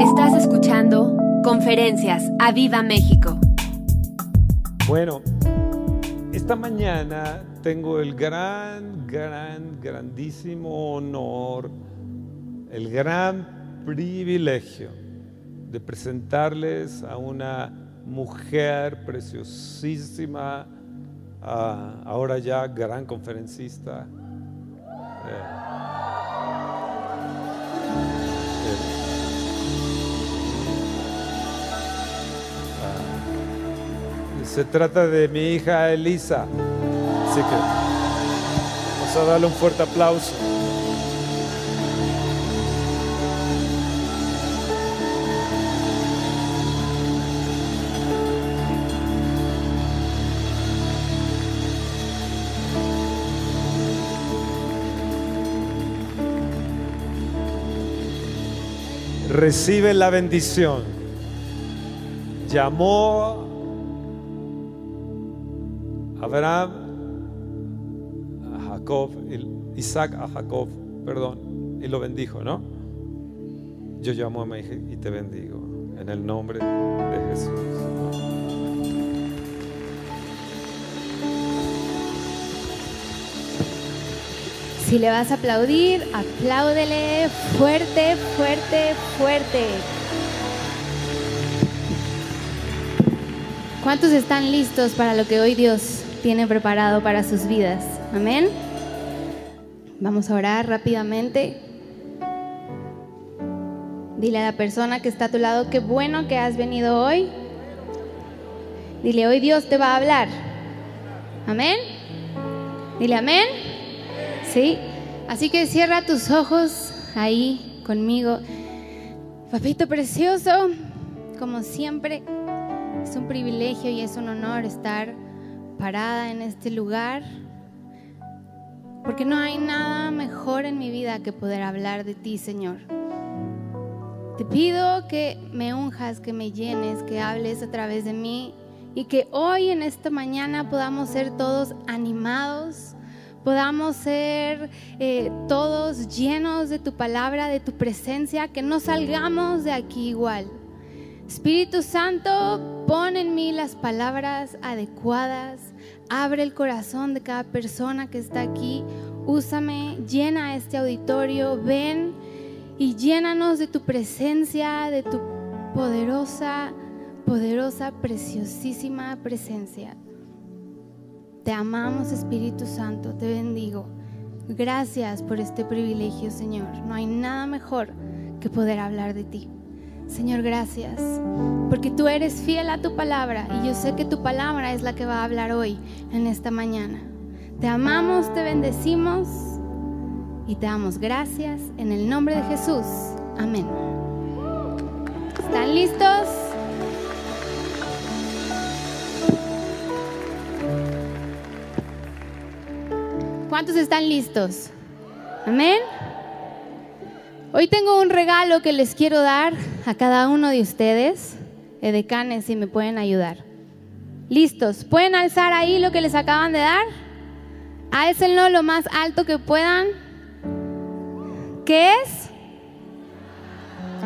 Estás escuchando Conferencias a Viva México. Bueno, esta mañana tengo el gran, gran, grandísimo honor, el gran privilegio de presentarles a una mujer preciosísima, ah, ahora ya gran conferencista. Eh, Se trata de mi hija Elisa. Así que vamos a darle un fuerte aplauso. Recibe la bendición. Llamó Abraham a Jacob, Isaac a Jacob, perdón, y lo bendijo, ¿no? Yo llamo a mi hija y te bendigo en el nombre de Jesús. Si le vas a aplaudir, apláudele fuerte, fuerte, fuerte. ¿Cuántos están listos para lo que hoy Dios tiene preparado para sus vidas. Amén. Vamos a orar rápidamente. Dile a la persona que está a tu lado, qué bueno que has venido hoy. Dile, hoy Dios te va a hablar. Amén. Dile amén. Sí. Así que cierra tus ojos ahí conmigo. Papito precioso, como siempre, es un privilegio y es un honor estar parada en este lugar, porque no hay nada mejor en mi vida que poder hablar de ti, Señor. Te pido que me unjas, que me llenes, que hables a través de mí y que hoy en esta mañana podamos ser todos animados, podamos ser eh, todos llenos de tu palabra, de tu presencia, que no salgamos de aquí igual. Espíritu Santo, pon en mí las palabras adecuadas, abre el corazón de cada persona que está aquí, úsame, llena este auditorio, ven y llénanos de tu presencia, de tu poderosa, poderosa, preciosísima presencia. Te amamos Espíritu Santo, te bendigo. Gracias por este privilegio, Señor. No hay nada mejor que poder hablar de ti. Señor, gracias, porque tú eres fiel a tu palabra y yo sé que tu palabra es la que va a hablar hoy, en esta mañana. Te amamos, te bendecimos y te damos gracias en el nombre de Jesús. Amén. ¿Están listos? ¿Cuántos están listos? Amén. Hoy tengo un regalo que les quiero dar a cada uno de ustedes, edecanes, si me pueden ayudar. ¿Listos? ¿Pueden alzar ahí lo que les acaban de dar? Álcenlo lo más alto que puedan. ¿Qué es?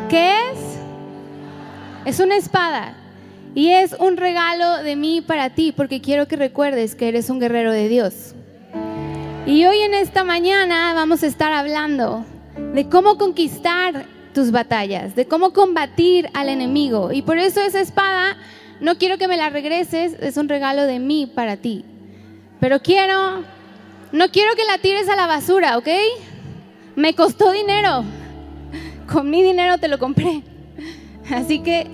¿Qué es? Es una espada. Y es un regalo de mí para ti, porque quiero que recuerdes que eres un guerrero de Dios. Y hoy en esta mañana vamos a estar hablando de cómo conquistar tus batallas, de cómo combatir al enemigo. Y por eso esa espada, no quiero que me la regreses, es un regalo de mí para ti. Pero quiero, no quiero que la tires a la basura, ¿ok? Me costó dinero. Con mi dinero te lo compré. Así que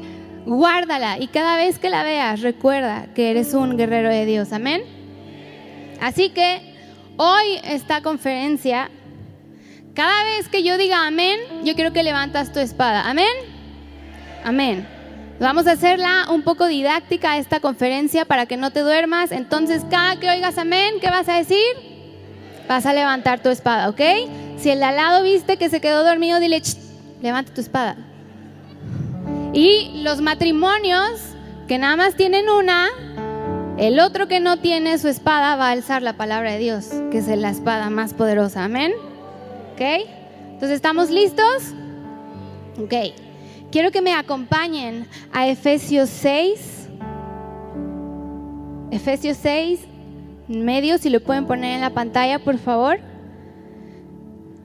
guárdala y cada vez que la veas recuerda que eres un guerrero de Dios. Amén. Así que hoy esta conferencia cada vez que yo diga amén, yo quiero que levantas tu espada. Amén. Amén. Vamos a hacerla un poco didáctica esta conferencia para que no te duermas. Entonces, cada que oigas amén, ¿qué vas a decir? Vas a levantar tu espada, ¿ok? Si el de al lado viste que se quedó dormido, dile, levanta tu espada. Y los matrimonios que nada más tienen una, el otro que no tiene su espada va a alzar la palabra de Dios, que es la espada más poderosa. Amén. ¿Ok? Entonces, ¿estamos listos? Ok. quiero que me acompañen a Efesios 6. Efesios 6, medio, si lo pueden poner en la pantalla, por favor.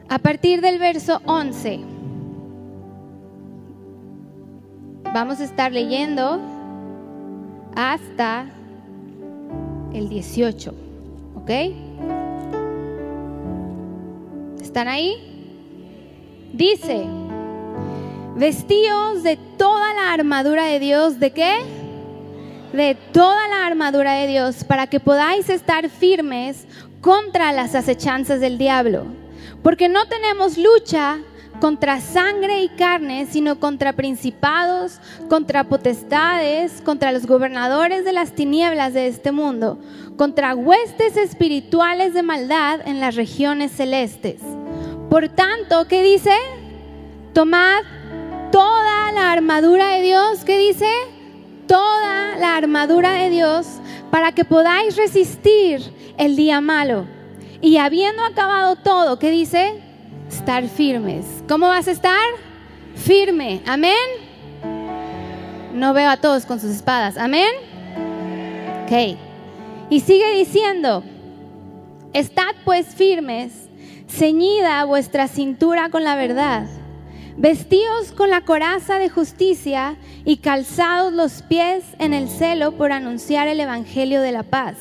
A partir del verso 11. Vamos a estar leyendo hasta el 18. ¿Ok? ¿Están ahí? Dice, vestíos de toda la armadura de Dios, ¿de qué? De toda la armadura de Dios, para que podáis estar firmes contra las acechanzas del diablo. Porque no tenemos lucha contra sangre y carne, sino contra principados, contra potestades, contra los gobernadores de las tinieblas de este mundo, contra huestes espirituales de maldad en las regiones celestes. Por tanto, ¿qué dice? Tomad toda la armadura de Dios, ¿qué dice? Toda la armadura de Dios para que podáis resistir el día malo. Y habiendo acabado todo, ¿qué dice? estar firmes. ¿Cómo vas a estar? Firme. Amén. No veo a todos con sus espadas. Amén. Ok. Y sigue diciendo, estad pues firmes, ceñida vuestra cintura con la verdad, vestíos con la coraza de justicia y calzados los pies en el celo por anunciar el Evangelio de la paz.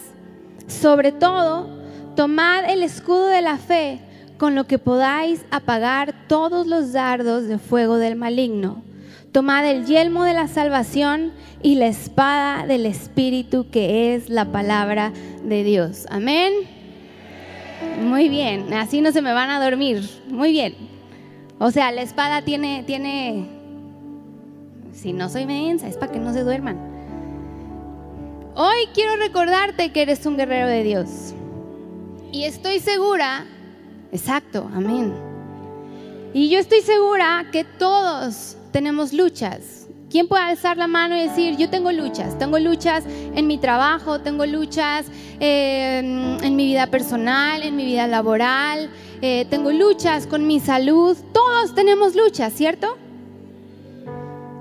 Sobre todo, tomad el escudo de la fe con lo que podáis apagar todos los dardos de fuego del maligno. Tomad el yelmo de la salvación y la espada del Espíritu que es la palabra de Dios. Amén. Muy bien, así no se me van a dormir. Muy bien. O sea, la espada tiene, tiene, si no soy mensa, es para que no se duerman. Hoy quiero recordarte que eres un guerrero de Dios. Y estoy segura Exacto, amén. Y yo estoy segura que todos tenemos luchas. ¿Quién puede alzar la mano y decir, yo tengo luchas? Tengo luchas en mi trabajo, tengo luchas em, en mi vida personal, en mi vida laboral, eh, tengo luchas con mi salud. Todos tenemos luchas, ¿cierto?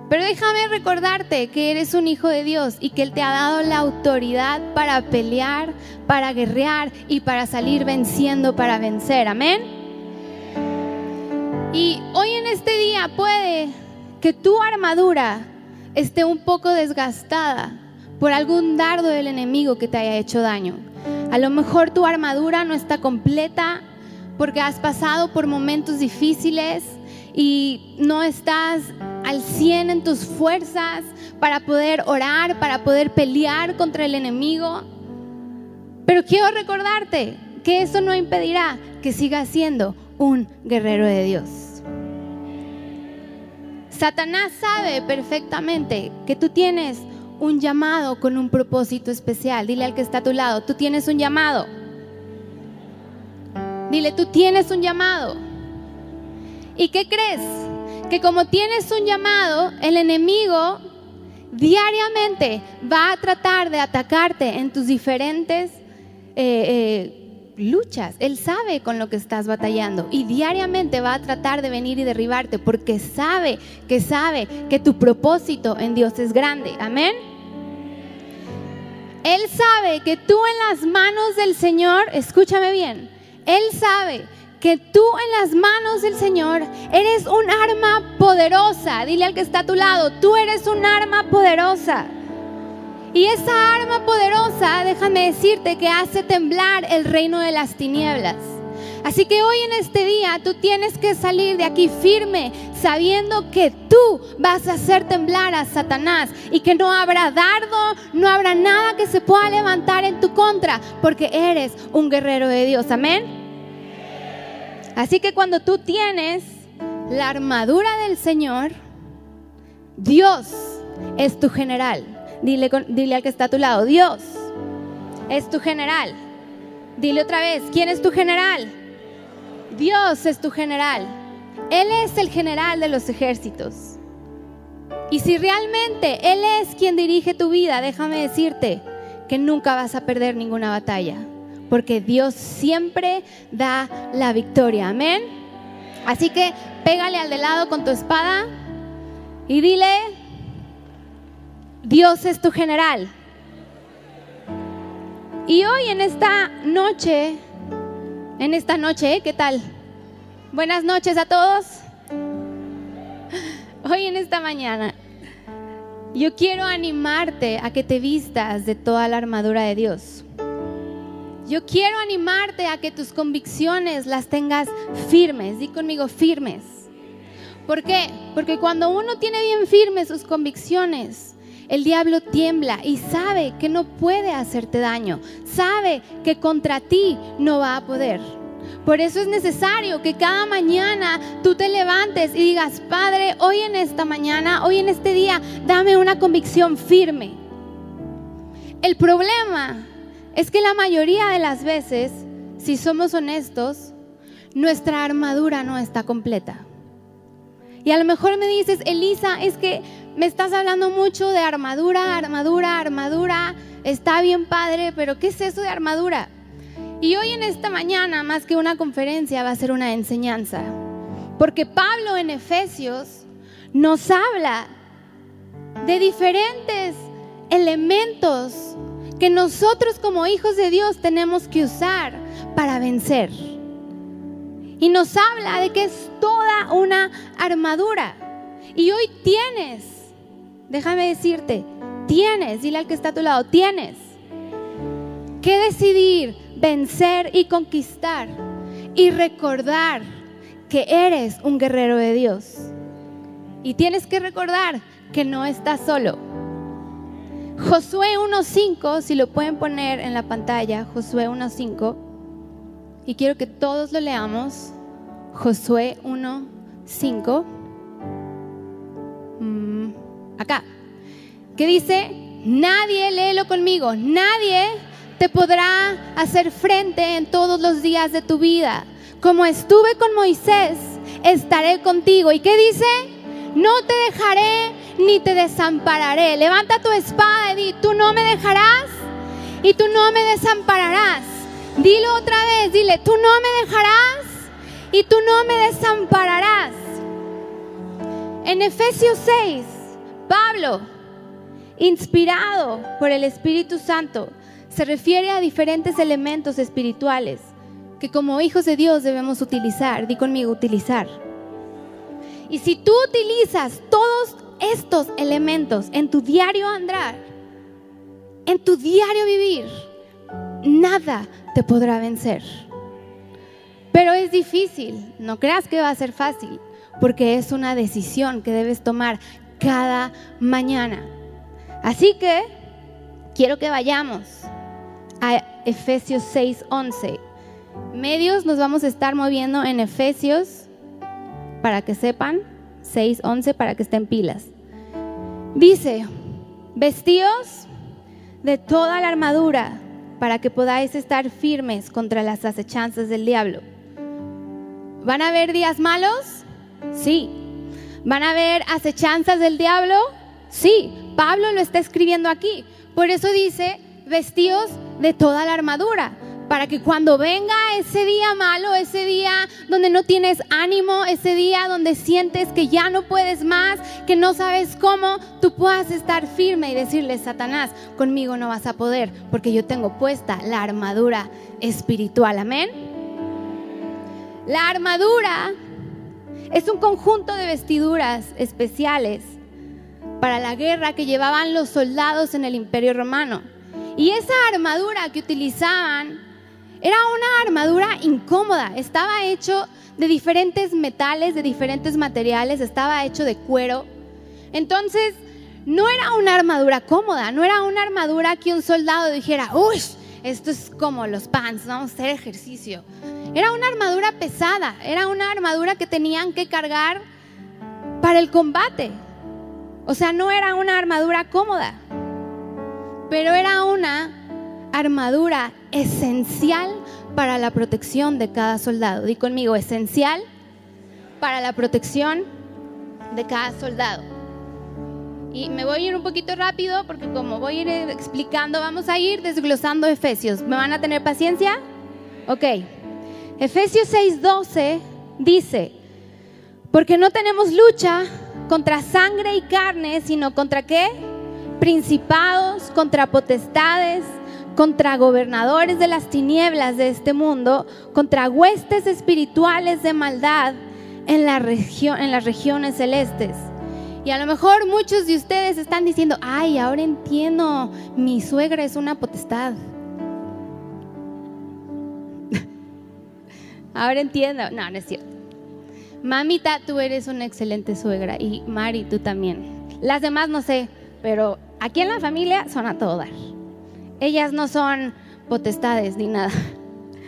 Pero déjame recordarte que eres un hijo de Dios y que Él te ha dado la autoridad para pelear, para guerrear y para salir venciendo, para vencer. Amén. Y hoy en este día puede que tu armadura esté un poco desgastada por algún dardo del enemigo que te haya hecho daño. A lo mejor tu armadura no está completa porque has pasado por momentos difíciles y no estás al 100 en tus fuerzas para poder orar, para poder pelear contra el enemigo. Pero quiero recordarte que eso no impedirá que sigas siendo un guerrero de Dios. Satanás sabe perfectamente que tú tienes un llamado con un propósito especial. Dile al que está a tu lado, tú tienes un llamado. Dile, tú tienes un llamado. ¿Y qué crees? Que como tienes un llamado, el enemigo diariamente va a tratar de atacarte en tus diferentes eh, eh, luchas. Él sabe con lo que estás batallando y diariamente va a tratar de venir y derribarte porque sabe que sabe que tu propósito en Dios es grande. Amén. Él sabe que tú en las manos del Señor, escúchame bien, Él sabe que tú en las manos del Señor eres un arma poderosa. Dile al que está a tu lado, tú eres un arma poderosa. Y esa arma poderosa, déjame decirte, que hace temblar el reino de las tinieblas. Así que hoy en este día tú tienes que salir de aquí firme, sabiendo que tú vas a hacer temblar a Satanás y que no habrá dardo, no habrá nada que se pueda levantar en tu contra, porque eres un guerrero de Dios. Amén. Así que cuando tú tienes la armadura del Señor, Dios es tu general. Dile, dile al que está a tu lado, Dios es tu general. Dile otra vez, ¿quién es tu general? Dios es tu general. Él es el general de los ejércitos. Y si realmente Él es quien dirige tu vida, déjame decirte que nunca vas a perder ninguna batalla porque Dios siempre da la victoria. Amén. Así que pégale al de lado con tu espada Y dile, Dios es tu general. Y hoy en esta noche, en esta noche, ¿eh? ¿qué tal? Buenas noches a todos. Hoy en esta mañana, yo quiero animarte a que te vistas de toda la armadura de Dios. Yo quiero animarte a que tus convicciones las tengas firmes. Di conmigo firmes. ¿Por qué? Porque cuando uno tiene bien firmes sus convicciones, el diablo tiembla y sabe que no puede hacerte daño, sabe que contra ti no va a poder. Por eso es necesario que cada mañana tú te levantes y digas, Padre, hoy en esta mañana, hoy en este día, dame una convicción firme. El problema es que la mayoría de las veces, si somos honestos, nuestra armadura no está completa. Y a lo mejor me dices, Elisa, es que me estás hablando mucho de armadura, armadura, armadura. Está bien padre, pero ¿qué es eso de armadura? Y hoy en esta mañana, más que una conferencia, va a ser una enseñanza. Porque Pablo en Efesios nos habla de diferentes elementos que nosotros como hijos de Dios tenemos que usar para vencer. Y nos habla de que es toda una armadura. Y hoy tienes, déjame decirte, tienes, dile al que está a tu lado, tienes que decidir vencer y conquistar y recordar que eres un guerrero de Dios. Y tienes que recordar que no estás solo. Josué 1.5, si lo pueden poner en la pantalla, Josué 1.5 y quiero que todos lo leamos. Josué 1.5. Acá. Que dice, nadie, léelo conmigo, nadie te podrá hacer frente en todos los días de tu vida. Como estuve con Moisés, estaré contigo. ¿Y qué dice? No te dejaré ni te desampararé. Levanta tu espada y di, tú no me dejarás y tú no me desampararás. Dilo otra vez, dile, tú no me dejarás y tú no me desampararás. En Efesios 6, Pablo, inspirado por el Espíritu Santo, se refiere a diferentes elementos espirituales que como hijos de Dios debemos utilizar. Di conmigo, utilizar. Y si tú utilizas todos estos elementos en tu diario andar, en tu diario vivir, nada te podrá vencer. Pero es difícil, no creas que va a ser fácil, porque es una decisión que debes tomar cada mañana. Así que quiero que vayamos a Efesios 6:11. Medios nos vamos a estar moviendo en Efesios para que sepan, 6:11 para que estén pilas. Dice, "Vestíos de toda la armadura para que podáis estar firmes contra las acechanzas del diablo. ¿Van a haber días malos? Sí. ¿Van a haber acechanzas del diablo? Sí. Pablo lo está escribiendo aquí. Por eso dice, vestidos de toda la armadura para que cuando venga ese día malo, ese día donde no tienes ánimo, ese día donde sientes que ya no puedes más, que no sabes cómo, tú puedas estar firme y decirle, Satanás, conmigo no vas a poder, porque yo tengo puesta la armadura espiritual. Amén. La armadura es un conjunto de vestiduras especiales para la guerra que llevaban los soldados en el imperio romano. Y esa armadura que utilizaban era una armadura incómoda, estaba hecho de diferentes metales, de diferentes materiales, estaba hecho de cuero. Entonces, no era una armadura cómoda, no era una armadura que un soldado dijera, uy, esto es como los pants, vamos a hacer ejercicio. Era una armadura pesada, era una armadura que tenían que cargar para el combate. O sea, no era una armadura cómoda, pero era una armadura esencial para la protección de cada soldado. Di conmigo, esencial para la protección de cada soldado. Y me voy a ir un poquito rápido porque como voy a ir explicando, vamos a ir desglosando Efesios. ¿Me van a tener paciencia? Ok. Efesios 6:12 dice, porque no tenemos lucha contra sangre y carne, sino contra qué? Principados, contra potestades, contra gobernadores de las tinieblas de este mundo, contra huestes espirituales de maldad en, la en las regiones celestes. Y a lo mejor muchos de ustedes están diciendo, ay, ahora entiendo, mi suegra es una potestad. ahora entiendo. No, no es cierto. Mamita, tú eres una excelente suegra y Mari, tú también. Las demás no sé, pero aquí en la familia son a todo dar. Ellas no son potestades ni nada.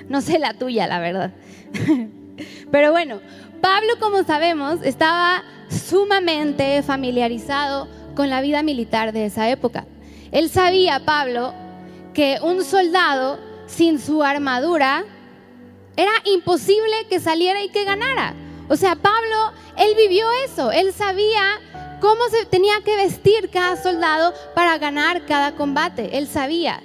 No sé la tuya, la verdad. Pero bueno, Pablo, como sabemos, estaba sumamente familiarizado con la vida militar de esa época. Él sabía, Pablo, que un soldado sin su armadura era imposible que saliera y que ganara. O sea, Pablo, él vivió eso, él sabía cómo se tenía que vestir cada soldado para ganar cada combate, él sabía.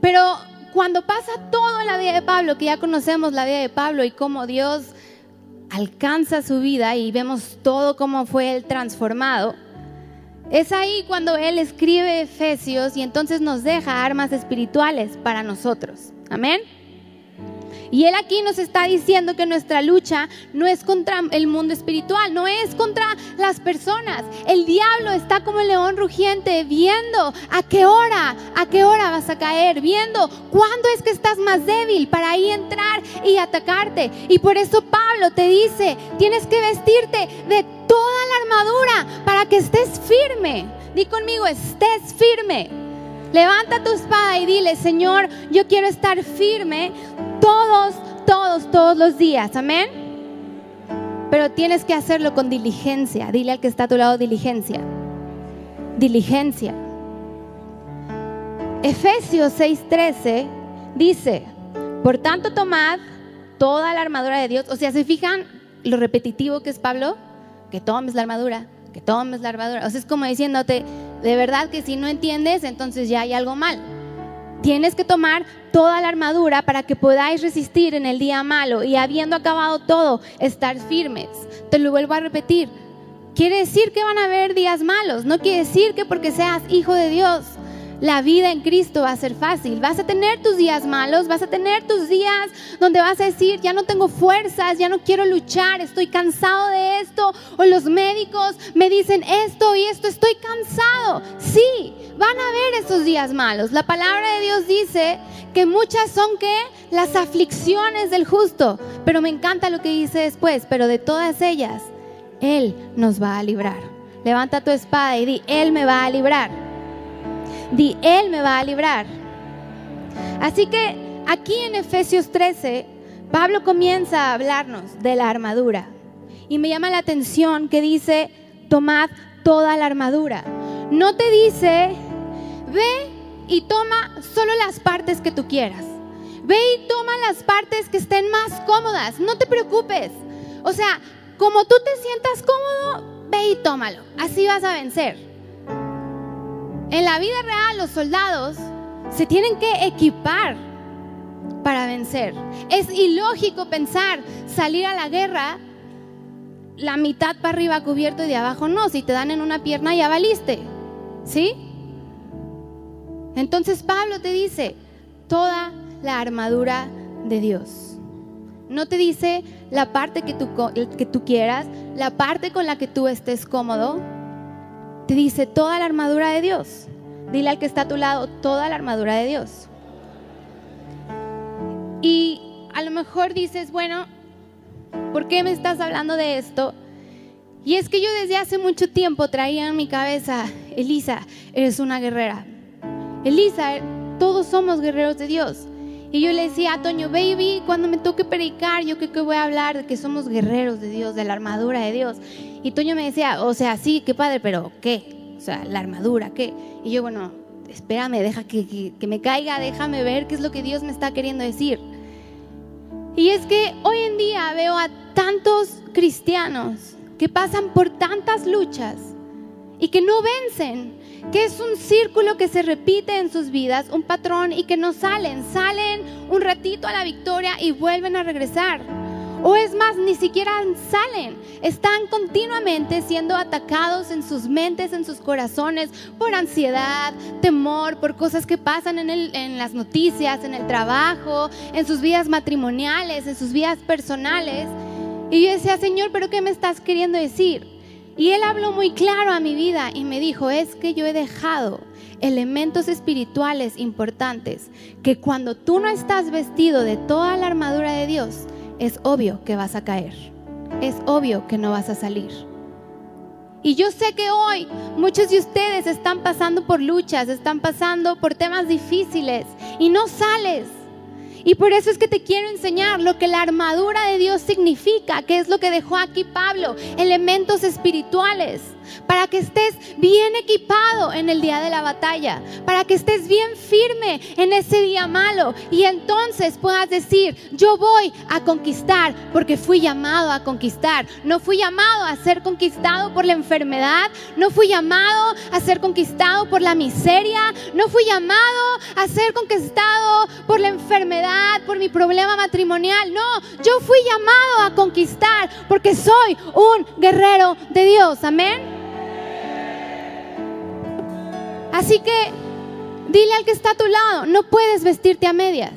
Pero cuando pasa todo la vida de Pablo, que ya conocemos la vida de Pablo y cómo Dios alcanza su vida y vemos todo cómo fue él transformado, es ahí cuando él escribe Efesios y entonces nos deja armas espirituales para nosotros. Amén. Y Él aquí nos está diciendo que nuestra lucha no es contra el mundo espiritual, no es contra las personas. El diablo está como el león rugiente viendo a qué hora, a qué hora vas a caer, viendo cuándo es que estás más débil para ahí entrar y atacarte. Y por eso Pablo te dice, tienes que vestirte de toda la armadura para que estés firme. Di conmigo, estés firme. Levanta tu espada y dile, Señor, yo quiero estar firme todos, todos, todos los días. Amén. Pero tienes que hacerlo con diligencia. Dile al que está a tu lado diligencia. Diligencia. Efesios 6:13 dice, por tanto tomad toda la armadura de Dios. O sea, ¿se fijan lo repetitivo que es Pablo? Que tomes la armadura, que tomes la armadura. O sea, es como diciéndote, de verdad que si no entiendes, entonces ya hay algo mal. Tienes que tomar toda la armadura para que podáis resistir en el día malo y habiendo acabado todo, estar firmes. Te lo vuelvo a repetir. Quiere decir que van a haber días malos, no quiere decir que porque seas hijo de Dios la vida en Cristo va a ser fácil. Vas a tener tus días malos, vas a tener tus días donde vas a decir, ya no tengo fuerzas, ya no quiero luchar, estoy cansado de esto. O los médicos me dicen esto y esto, estoy cansado. Sí, van a haber esos días malos. La palabra de Dios dice que muchas son que las aflicciones del justo. Pero me encanta lo que dice después, pero de todas ellas, Él nos va a librar. Levanta tu espada y di, Él me va a librar di, Él me va a librar. Así que aquí en Efesios 13, Pablo comienza a hablarnos de la armadura. Y me llama la atención que dice, tomad toda la armadura. No te dice, ve y toma solo las partes que tú quieras. Ve y toma las partes que estén más cómodas. No te preocupes. O sea, como tú te sientas cómodo, ve y tómalo. Así vas a vencer. En la vida real los soldados se tienen que equipar para vencer. Es ilógico pensar salir a la guerra la mitad para arriba cubierto y de abajo no. Si te dan en una pierna ya valiste. ¿Sí? Entonces Pablo te dice toda la armadura de Dios. No te dice la parte que tú, que tú quieras, la parte con la que tú estés cómodo te dice toda la armadura de Dios. Dile al que está a tu lado toda la armadura de Dios. Y a lo mejor dices, bueno, ¿por qué me estás hablando de esto? Y es que yo desde hace mucho tiempo traía en mi cabeza, Elisa, eres una guerrera. Elisa, todos somos guerreros de Dios. Y yo le decía a Toño, baby, cuando me toque predicar, yo creo que voy a hablar de que somos guerreros de Dios, de la armadura de Dios. Y Toño me decía, o sea, sí, qué padre, pero ¿qué? O sea, la armadura, ¿qué? Y yo, bueno, espérame, deja que, que me caiga, déjame ver qué es lo que Dios me está queriendo decir. Y es que hoy en día veo a tantos cristianos que pasan por tantas luchas y que no vencen, que es un círculo que se repite en sus vidas, un patrón y que no salen, salen un ratito a la victoria y vuelven a regresar. O es más, ni siquiera salen. Están continuamente siendo atacados en sus mentes, en sus corazones, por ansiedad, temor, por cosas que pasan en, en las noticias, en el trabajo, en sus vidas matrimoniales, en sus vidas personales. Y yo decía, Señor, ¿pero qué me estás queriendo decir? Y Él habló muy claro a mi vida y me dijo, es que yo he dejado elementos espirituales importantes que cuando tú no estás vestido de toda la armadura de Dios, es obvio que vas a caer. Es obvio que no vas a salir. Y yo sé que hoy muchos de ustedes están pasando por luchas, están pasando por temas difíciles y no sales. Y por eso es que te quiero enseñar lo que la armadura de Dios significa, que es lo que dejó aquí Pablo, elementos espirituales para que estés bien equipado en el día de la batalla, para que estés bien firme en ese día malo y entonces puedas decir, yo voy a conquistar porque fui llamado a conquistar. No fui llamado a ser conquistado por la enfermedad, no fui llamado a ser conquistado por la miseria, no fui llamado a ser conquistado por la enfermedad, por mi problema matrimonial. No, yo fui llamado a conquistar porque soy un guerrero de Dios. Amén. Así que dile al que está a tu lado, no puedes vestirte a medias.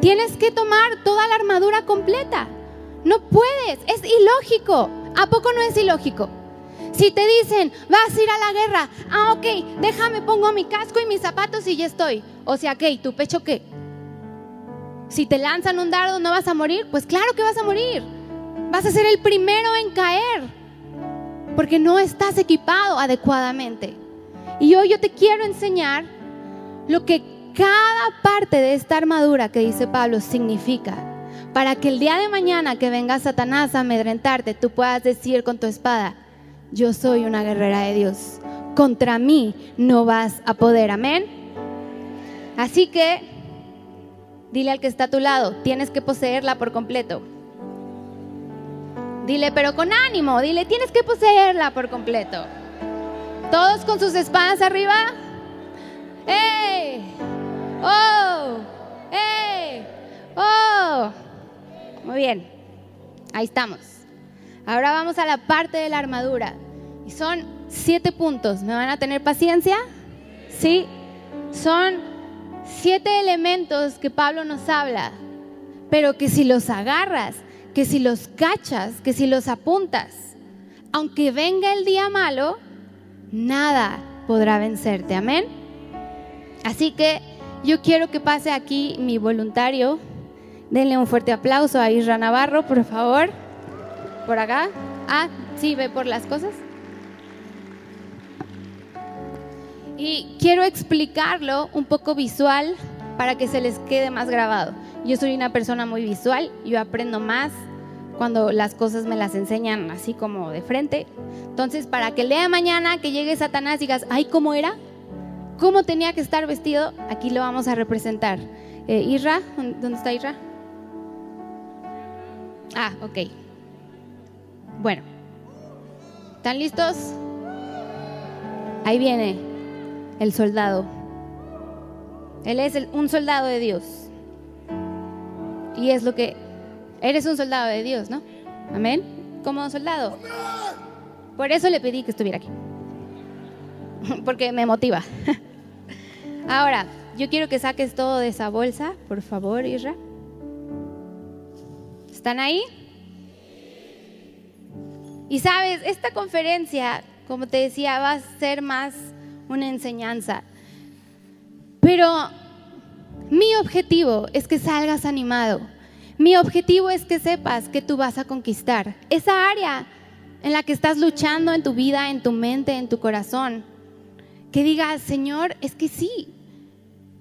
Tienes que tomar toda la armadura completa. No puedes, es ilógico. ¿A poco no es ilógico? Si te dicen, vas a ir a la guerra, ah, ok, déjame, pongo mi casco y mis zapatos y ya estoy. O sea, ¿qué? ¿Tu pecho qué? Si te lanzan un dardo, ¿no vas a morir? Pues claro que vas a morir. Vas a ser el primero en caer porque no estás equipado adecuadamente. Y hoy yo te quiero enseñar lo que cada parte de esta armadura que dice Pablo significa. Para que el día de mañana que venga Satanás a amedrentarte, tú puedas decir con tu espada, yo soy una guerrera de Dios. Contra mí no vas a poder. Amén. Así que dile al que está a tu lado, tienes que poseerla por completo. Dile, pero con ánimo, dile, tienes que poseerla por completo. Todos con sus espadas arriba. ¡Ey! ¡Oh! ¡Ey! ¡Oh! Muy bien, ahí estamos. Ahora vamos a la parte de la armadura. Y son siete puntos. ¿Me van a tener paciencia? Sí. Son siete elementos que Pablo nos habla, pero que si los agarras que si los cachas, que si los apuntas, aunque venga el día malo, nada podrá vencerte. Amén. Así que yo quiero que pase aquí mi voluntario. Denle un fuerte aplauso a Isra Navarro, por favor. Por acá. Ah, sí, ve por las cosas. Y quiero explicarlo un poco visual para que se les quede más grabado. Yo soy una persona muy visual, yo aprendo más cuando las cosas me las enseñan así como de frente. Entonces, para que lea mañana, que llegue Satanás y digas, ay, ¿cómo era? ¿Cómo tenía que estar vestido? Aquí lo vamos a representar. Eh, ¿dónde está Isra? Ah, ok. Bueno, ¿están listos? Ahí viene el soldado. Él es un soldado de Dios. Y es lo que Eres un soldado de Dios, ¿no? Amén. Como soldado. Por eso le pedí que estuviera aquí. Porque me motiva. Ahora, yo quiero que saques todo de esa bolsa, por favor, Isra. ¿Están ahí? Y sabes, esta conferencia, como te decía, va a ser más una enseñanza. Pero mi objetivo es que salgas animado mi objetivo es que sepas que tú vas a conquistar esa área en la que estás luchando en tu vida, en tu mente, en tu corazón. Que digas, Señor, es que sí,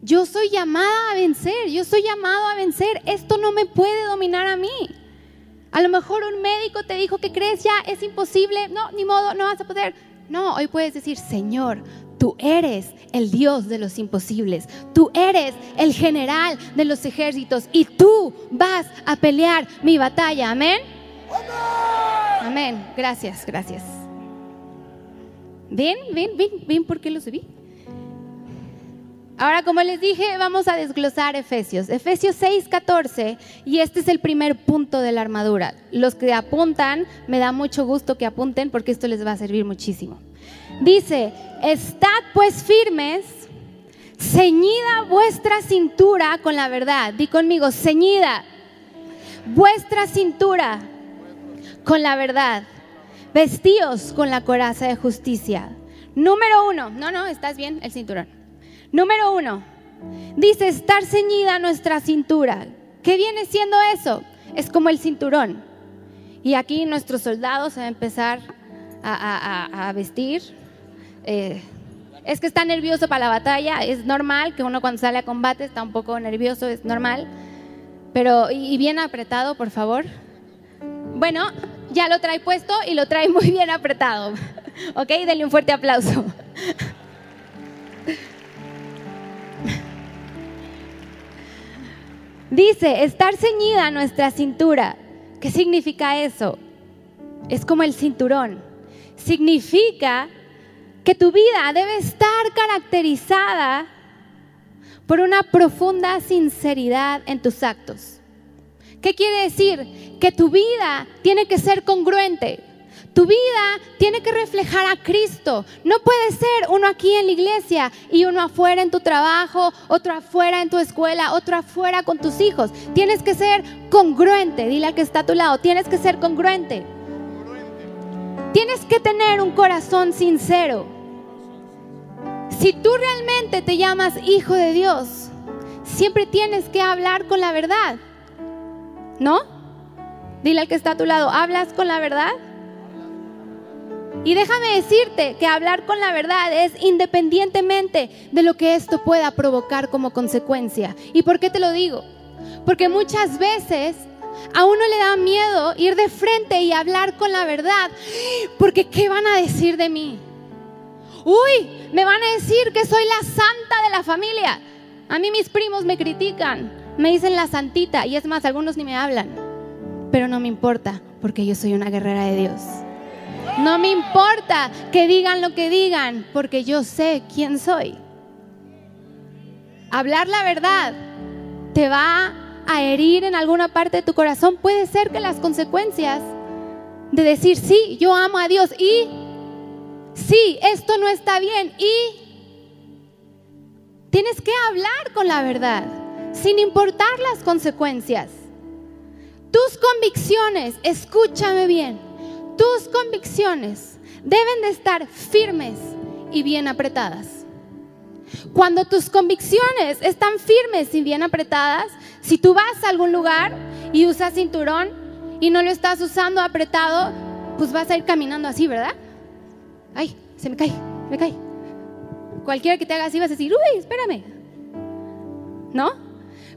yo soy llamada a vencer, yo soy llamado a vencer, esto no me puede dominar a mí. A lo mejor un médico te dijo que crees ya es imposible, no, ni modo, no vas a poder. No, hoy puedes decir, Señor, Tú eres el Dios de los imposibles. Tú eres el general de los ejércitos y tú vas a pelear mi batalla. Amén. Amén. Gracias, gracias. Bien, bien, bien, bien, ¿por qué lo subí? Ahora, como les dije, vamos a desglosar Efesios. Efesios 6, 14, y este es el primer punto de la armadura. Los que apuntan, me da mucho gusto que apunten porque esto les va a servir muchísimo. Dice, estad pues firmes, ceñida vuestra cintura con la verdad. Di conmigo, ceñida vuestra cintura con la verdad. Vestíos con la coraza de justicia. Número uno, no, no, estás bien, el cinturón. Número uno, dice estar ceñida nuestra cintura. ¿Qué viene siendo eso? Es como el cinturón. Y aquí nuestros soldados van a empezar a, vestir. Eh, es que está nervioso para la batalla, es normal que uno cuando sale a combate está un poco nervioso, es normal. Pero, y bien apretado, por favor. Bueno, ya lo trae puesto y lo trae muy bien apretado. ¿Ok? Denle un fuerte aplauso. Dice, estar ceñida a nuestra cintura. ¿Qué significa eso? Es como el cinturón. Significa que tu vida debe estar caracterizada por una profunda sinceridad en tus actos. ¿Qué quiere decir? Que tu vida tiene que ser congruente. Tu vida tiene que reflejar a Cristo. No puede ser uno aquí en la iglesia y uno afuera en tu trabajo, otro afuera en tu escuela, otro afuera con tus hijos. Tienes que ser congruente. Dile al que está a tu lado, tienes que ser congruente. Tienes que tener un corazón sincero. Si tú realmente te llamas hijo de Dios, siempre tienes que hablar con la verdad. ¿No? Dile al que está a tu lado, ¿hablas con la verdad? Y déjame decirte que hablar con la verdad es independientemente de lo que esto pueda provocar como consecuencia. ¿Y por qué te lo digo? Porque muchas veces a uno le da miedo ir de frente y hablar con la verdad. Porque ¿qué van a decir de mí? Uy, me van a decir que soy la santa de la familia. A mí mis primos me critican, me dicen la santita y es más, algunos ni me hablan. Pero no me importa porque yo soy una guerrera de Dios. No me importa que digan lo que digan, porque yo sé quién soy. Hablar la verdad te va a herir en alguna parte de tu corazón. Puede ser que las consecuencias de decir, sí, yo amo a Dios y, sí, esto no está bien y, tienes que hablar con la verdad, sin importar las consecuencias. Tus convicciones, escúchame bien, tus convicciones deben de estar firmes y bien apretadas. Cuando tus convicciones están firmes y bien apretadas, si tú vas a algún lugar y usas cinturón y no lo estás usando apretado, pues vas a ir caminando así, ¿verdad? Ay, se me cae, me cae. Cualquiera que te haga así vas a decir, uy, espérame. ¿No?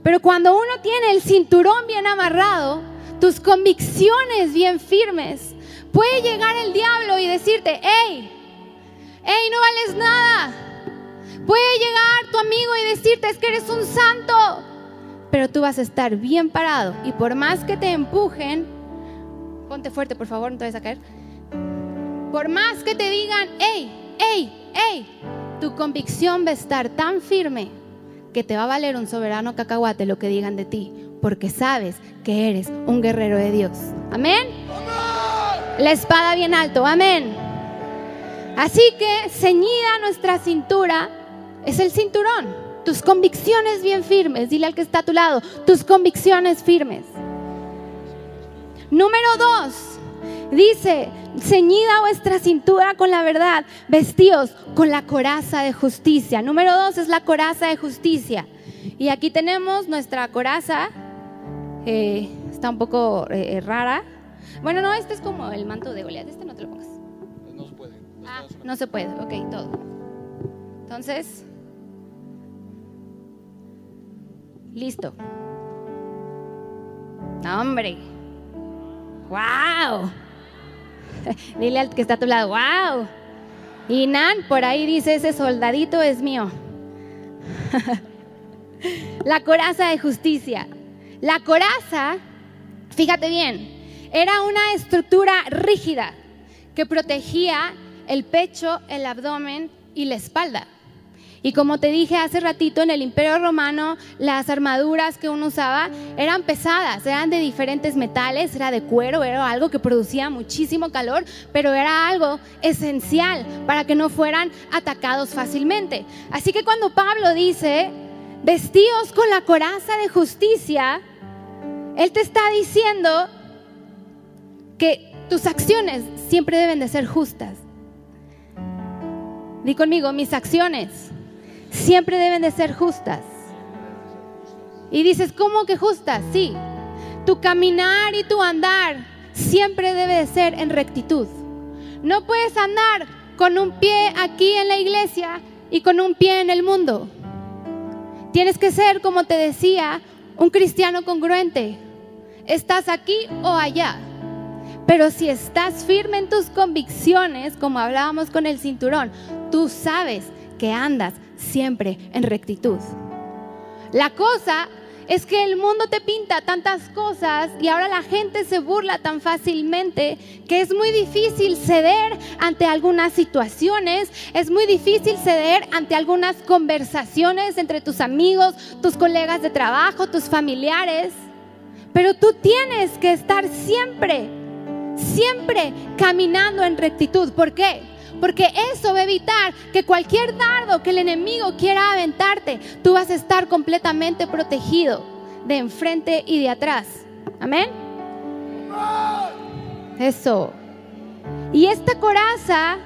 Pero cuando uno tiene el cinturón bien amarrado, tus convicciones bien firmes, Puede llegar el diablo y decirte, hey, hey, no vales nada. Puede llegar tu amigo y decirte, es que eres un santo. Pero tú vas a estar bien parado y por más que te empujen, ponte fuerte por favor, no te vayas a caer. Por más que te digan, hey, hey, hey, tu convicción va a estar tan firme que te va a valer un soberano cacahuate lo que digan de ti, porque sabes que eres un guerrero de Dios. Amén. La espada bien alto, amén. Así que ceñida nuestra cintura es el cinturón. Tus convicciones bien firmes. Dile al que está a tu lado, tus convicciones firmes. Número dos, dice, ceñida vuestra cintura con la verdad, vestidos con la coraza de justicia. Número dos es la coraza de justicia. Y aquí tenemos nuestra coraza, eh, está un poco eh, rara, bueno, no, este es como el manto de Goliat. Este no te lo pongas. No se puede. ah, no se puede. Ok, todo. Entonces, listo. hombre. ¡Wow! Dile al que está a tu lado, ¡wow! Y Nan, por ahí dice, ese soldadito es mío. la coraza de justicia. La coraza, fíjate bien, era una estructura rígida que protegía el pecho, el abdomen y la espalda. Y como te dije hace ratito, en el Imperio Romano las armaduras que uno usaba eran pesadas, eran de diferentes metales, era de cuero, era algo que producía muchísimo calor, pero era algo esencial para que no fueran atacados fácilmente. Así que cuando Pablo dice, vestidos con la coraza de justicia, él te está diciendo que tus acciones siempre deben de ser justas. Di conmigo, mis acciones siempre deben de ser justas. Y dices, ¿cómo que justas? Sí, tu caminar y tu andar siempre debe de ser en rectitud. No puedes andar con un pie aquí en la iglesia y con un pie en el mundo. Tienes que ser, como te decía, un cristiano congruente. Estás aquí o allá. Pero si estás firme en tus convicciones, como hablábamos con el cinturón, tú sabes que andas siempre en rectitud. La cosa es que el mundo te pinta tantas cosas y ahora la gente se burla tan fácilmente que es muy difícil ceder ante algunas situaciones, es muy difícil ceder ante algunas conversaciones entre tus amigos, tus colegas de trabajo, tus familiares. Pero tú tienes que estar siempre, siempre caminando en rectitud. ¿Por qué? Porque eso va a evitar que cualquier dardo que el enemigo quiera aventarte, tú vas a estar completamente protegido de enfrente y de atrás. Amén. Eso. Y esta coraza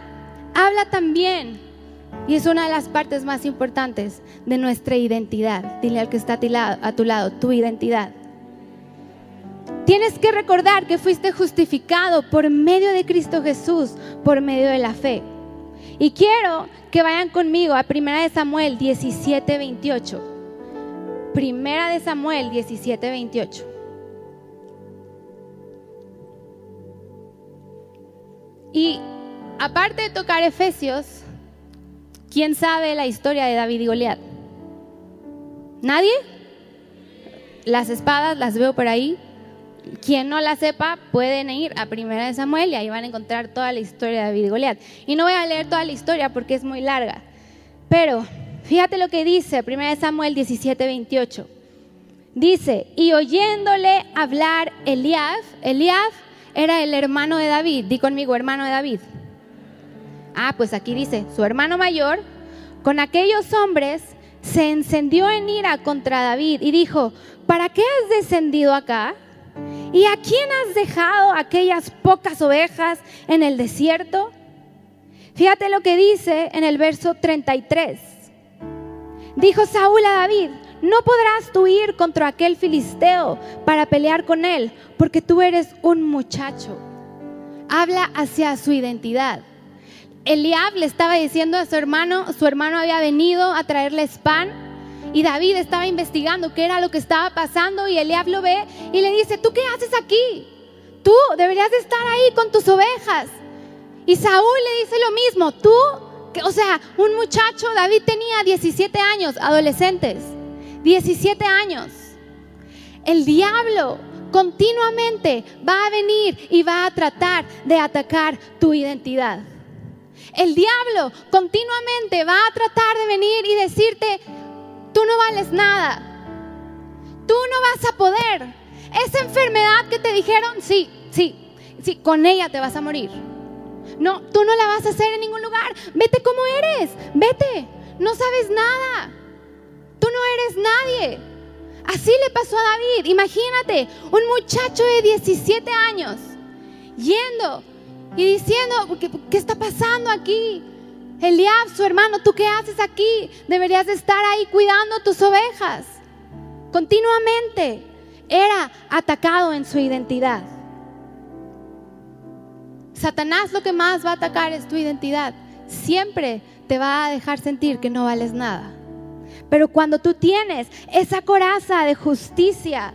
habla también, y es una de las partes más importantes de nuestra identidad. Dile al que está a tu lado, tu identidad. Tienes que recordar que fuiste justificado por medio de Cristo Jesús, por medio de la fe. Y quiero que vayan conmigo a 1 de Samuel 17, 28. Primera de Samuel 17, 28. Y aparte de tocar Efesios, ¿quién sabe la historia de David y Goliat? ¿Nadie? Las espadas las veo por ahí. Quien no la sepa, pueden ir a Primera de Samuel y ahí van a encontrar toda la historia de David y Goliat. Y no voy a leer toda la historia porque es muy larga. Pero fíjate lo que dice Primera de Samuel 17, 28. Dice, y oyéndole hablar Eliab, Eliab era el hermano de David, di conmigo, hermano de David. Ah, pues aquí dice, su hermano mayor, con aquellos hombres se encendió en ira contra David y dijo, ¿para qué has descendido acá? ¿Y a quién has dejado aquellas pocas ovejas en el desierto? Fíjate lo que dice en el verso 33. Dijo Saúl a David, no podrás tú ir contra aquel filisteo para pelear con él, porque tú eres un muchacho. Habla hacia su identidad. Eliab le estaba diciendo a su hermano, su hermano había venido a traerles pan y David estaba investigando qué era lo que estaba pasando y Eliab lo ve y le dice, ¿tú qué haces aquí? Tú deberías de estar ahí con tus ovejas. Y Saúl le dice lo mismo, tú, o sea, un muchacho, David tenía 17 años, adolescentes, 17 años. El diablo continuamente va a venir y va a tratar de atacar tu identidad. El diablo continuamente va a tratar de venir y decirte, Tú no vales nada. Tú no vas a poder. Esa enfermedad que te dijeron, sí, sí, sí, con ella te vas a morir. No, tú no la vas a hacer en ningún lugar. Vete como eres, vete. No sabes nada. Tú no eres nadie. Así le pasó a David. Imagínate, un muchacho de 17 años yendo y diciendo, ¿qué, qué está pasando aquí? Eliab, su hermano, ¿tú qué haces aquí? Deberías de estar ahí cuidando tus ovejas. Continuamente era atacado en su identidad. Satanás lo que más va a atacar es tu identidad. Siempre te va a dejar sentir que no vales nada. Pero cuando tú tienes esa coraza de justicia,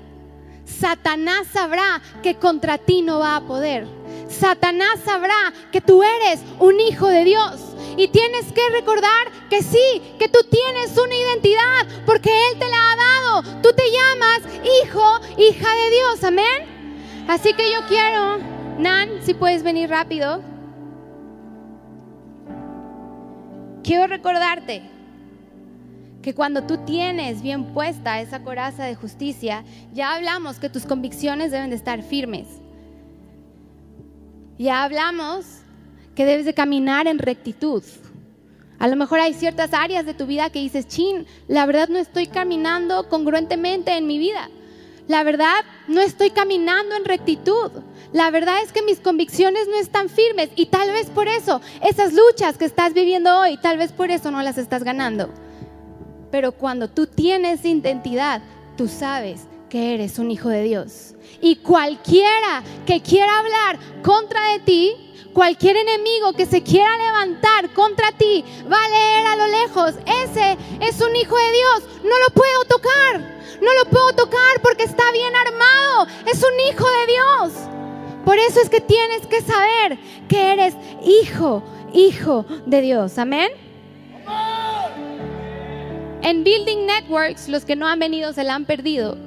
Satanás sabrá que contra ti no va a poder. Satanás sabrá que tú eres un hijo de Dios y tienes que recordar que sí, que tú tienes una identidad porque Él te la ha dado. Tú te llamas hijo, hija de Dios. Amén. Así que yo quiero, Nan, si puedes venir rápido. Quiero recordarte que cuando tú tienes bien puesta esa coraza de justicia, ya hablamos que tus convicciones deben de estar firmes. Ya hablamos que debes de caminar en rectitud. A lo mejor hay ciertas áreas de tu vida que dices, chin, la verdad no estoy caminando congruentemente en mi vida. La verdad no estoy caminando en rectitud. La verdad es que mis convicciones no están firmes y tal vez por eso, esas luchas que estás viviendo hoy, tal vez por eso no las estás ganando. Pero cuando tú tienes identidad, tú sabes que eres un hijo de Dios. Y cualquiera que quiera hablar contra de ti, cualquier enemigo que se quiera levantar contra ti, va a leer a lo lejos, ese es un hijo de Dios, no lo puedo tocar, no lo puedo tocar porque está bien armado, es un hijo de Dios. Por eso es que tienes que saber que eres hijo, hijo de Dios. Amén. En Building Networks, los que no han venido se la han perdido.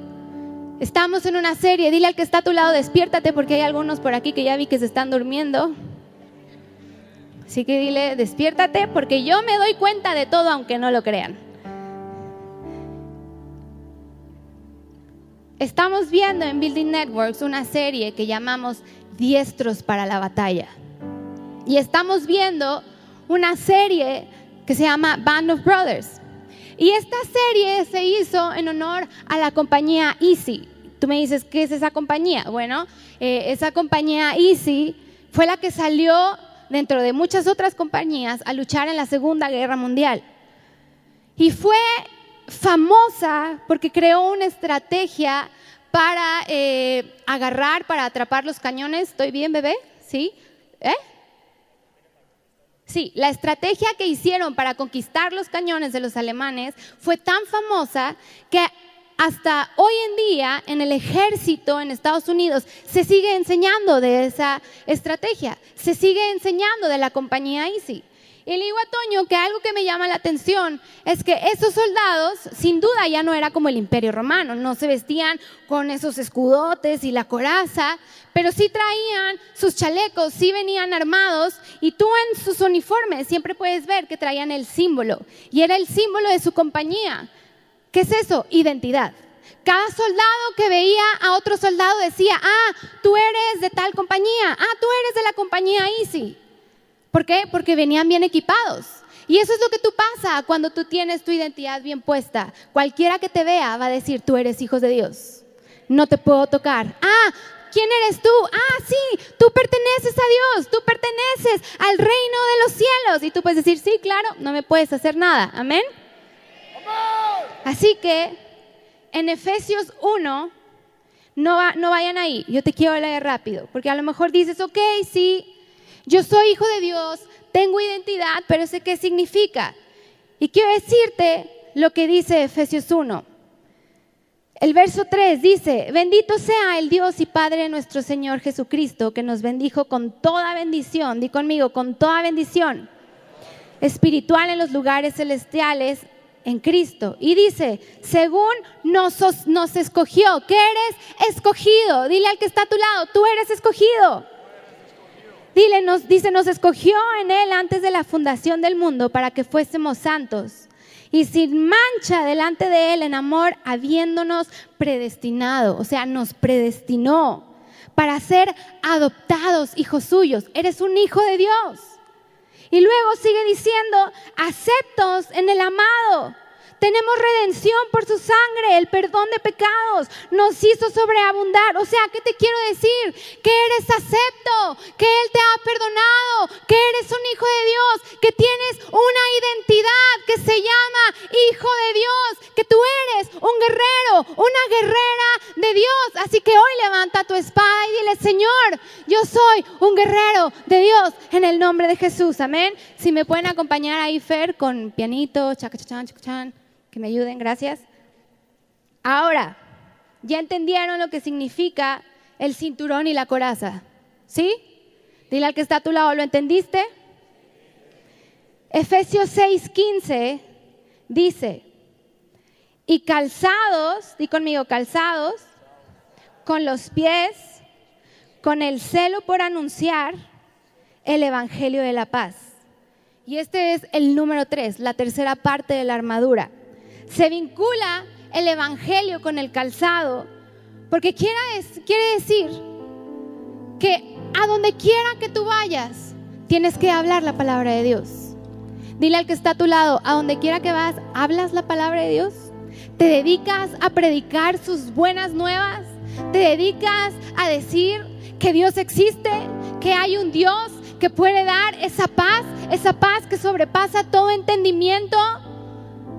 Estamos en una serie, dile al que está a tu lado, despiértate porque hay algunos por aquí que ya vi que se están durmiendo. Así que dile, despiértate porque yo me doy cuenta de todo aunque no lo crean. Estamos viendo en Building Networks una serie que llamamos Diestros para la batalla. Y estamos viendo una serie que se llama Band of Brothers. Y esta serie se hizo en honor a la compañía Easy. Tú me dices, ¿qué es esa compañía? Bueno, eh, esa compañía Easy fue la que salió dentro de muchas otras compañías a luchar en la Segunda Guerra Mundial. Y fue famosa porque creó una estrategia para eh, agarrar, para atrapar los cañones. ¿Estoy bien, bebé? ¿Sí? ¿Eh? Sí, la estrategia que hicieron para conquistar los cañones de los alemanes fue tan famosa que hasta hoy en día en el ejército en Estados Unidos se sigue enseñando de esa estrategia, se sigue enseñando de la compañía Easy. Y le digo a Toño que algo que me llama la atención es que esos soldados, sin duda, ya no era como el imperio romano, no se vestían con esos escudotes y la coraza, pero sí traían sus chalecos, sí venían armados y tú en sus uniformes siempre puedes ver que traían el símbolo y era el símbolo de su compañía. ¿Qué es eso? Identidad. Cada soldado que veía a otro soldado decía, ah, tú eres de tal compañía, ah, tú eres de la compañía Easy. ¿Por qué? Porque venían bien equipados. Y eso es lo que tú pasa cuando tú tienes tu identidad bien puesta. Cualquiera que te vea va a decir, tú eres hijo de Dios. No te puedo tocar. Ah, ¿quién eres tú? Ah, sí, tú perteneces a Dios, tú perteneces al reino de los cielos. Y tú puedes decir, sí, claro, no me puedes hacer nada. Amén. Así que en Efesios 1, no, vayan ahí, yo te quiero leer rápido, porque a lo mejor dices, ok, sí, yo soy hijo de Dios, tengo identidad, pero sé qué significa. Y quiero decirte lo que dice Efesios 1. El verso 3 dice, bendito sea el Dios y Padre nuestro Señor Jesucristo, que nos bendijo con toda bendición, di conmigo, con toda bendición espiritual en los lugares celestiales en Cristo. Y dice, según nos, nos escogió, que eres escogido. Dile al que está a tu lado, tú eres escogido. Dile, nos, dice, nos escogió en Él antes de la fundación del mundo para que fuésemos santos y sin mancha delante de Él en amor, habiéndonos predestinado, o sea, nos predestinó para ser adoptados hijos suyos. Eres un hijo de Dios. Y luego sigue diciendo, aceptos en el amado tenemos redención por su sangre, el perdón de pecados nos hizo sobreabundar. O sea, ¿qué te quiero decir? Que eres acepto, que Él te ha perdonado, que eres un hijo de Dios, que tienes una identidad que se llama hijo de Dios, que tú eres un guerrero, una guerrera de Dios. Así que hoy levanta tu espada y dile, Señor, yo soy un guerrero de Dios en el nombre de Jesús. Amén. Si me pueden acompañar ahí, Fer, con pianito, chacachán, chacachán que me ayuden, gracias. Ahora, ya entendieron lo que significa el cinturón y la coraza, ¿sí? Dile al que está a tu lado, ¿lo entendiste? Efesios 6:15 dice, y calzados, di conmigo, calzados, con los pies, con el celo por anunciar el Evangelio de la paz. Y este es el número tres, la tercera parte de la armadura se vincula el Evangelio con el calzado, porque quiere, decir que a donde quiera que tú vayas, tienes que hablar la palabra de Dios. Dile al que está a tu lado, a donde quiera que vas, ¿hablas la palabra de Dios? ¿Te dedicas a predicar sus buenas nuevas? ¿Te dedicas a decir que Dios existe? ¿Que hay un Dios que puede dar esa paz? Esa paz que sobrepasa todo entendimiento.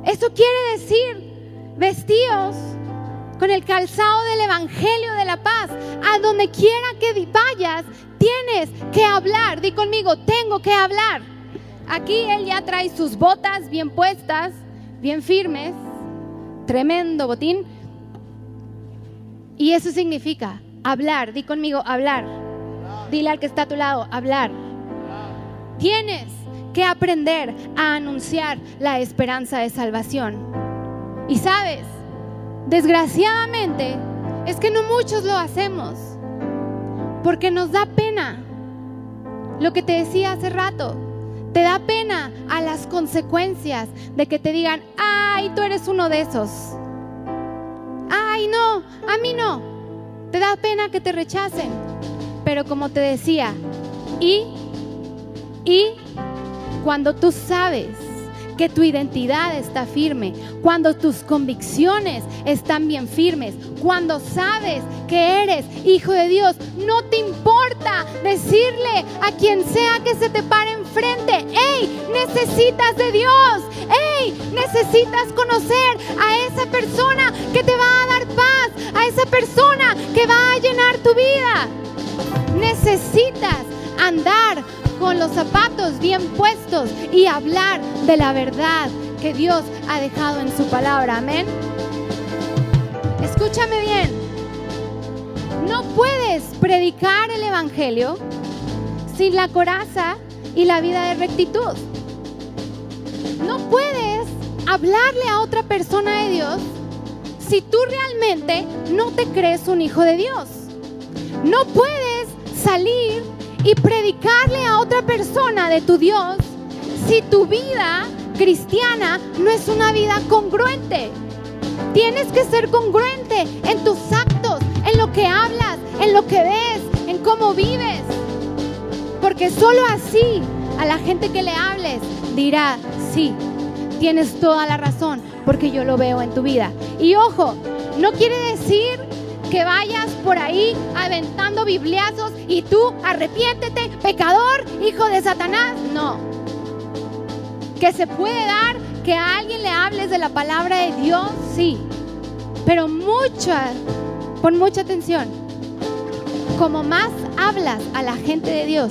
Eso quiere decir, vestidos con el calzado del Evangelio de la paz. A donde quiera que vayas, tienes que hablar. Di conmigo, tengo que hablar. Aquí él ya trae sus botas bien puestas, bien firmes. Tremendo botín. Y eso significa hablar. Di conmigo, hablar. Dile al que está a tu lado, hablar. Tienes que aprender a anunciar la esperanza de salvación. Y sabes, desgraciadamente, es que no muchos lo hacemos. Porque nos da pena. Lo que te decía hace rato, te da pena a las consecuencias de que te digan, ay, tú eres uno de esos. Ay, no, a mí no. Te da pena que te rechacen. Pero como te decía, y, y cuando tú sabes que tu identidad está firme, cuando tus convicciones están bien firmes, cuando sabes que eres hijo de Dios, no te importa decirle a quien sea que se te pare enfrente, hey, necesitas de Dios, hey, necesitas conocer a esa persona que te va a dar paz, a esa persona que va a llenar tu vida. Necesitas andar con los zapatos bien puestos y hablar de la verdad que Dios ha dejado en su palabra. Amén. Escúchame bien. No puedes predicar el Evangelio sin la coraza y la vida de rectitud. No puedes hablarle a otra persona de Dios si tú realmente no te crees un hijo de Dios. No puedes salir y predicarle a otra persona de tu Dios si tu vida cristiana no es una vida congruente. Tienes que ser congruente en tus actos, en lo que hablas, en lo que ves, en cómo vives. Porque solo así a la gente que le hables dirá, sí, tienes toda la razón, porque yo lo veo en tu vida. Y ojo, no quiere decir que vayas por ahí aventando bibliazos y tú arrepiéntete, pecador, hijo de Satanás. No. Que se puede dar que a alguien le hables de la palabra de Dios, sí. Pero mucha, pon mucha atención. Como más hablas a la gente de Dios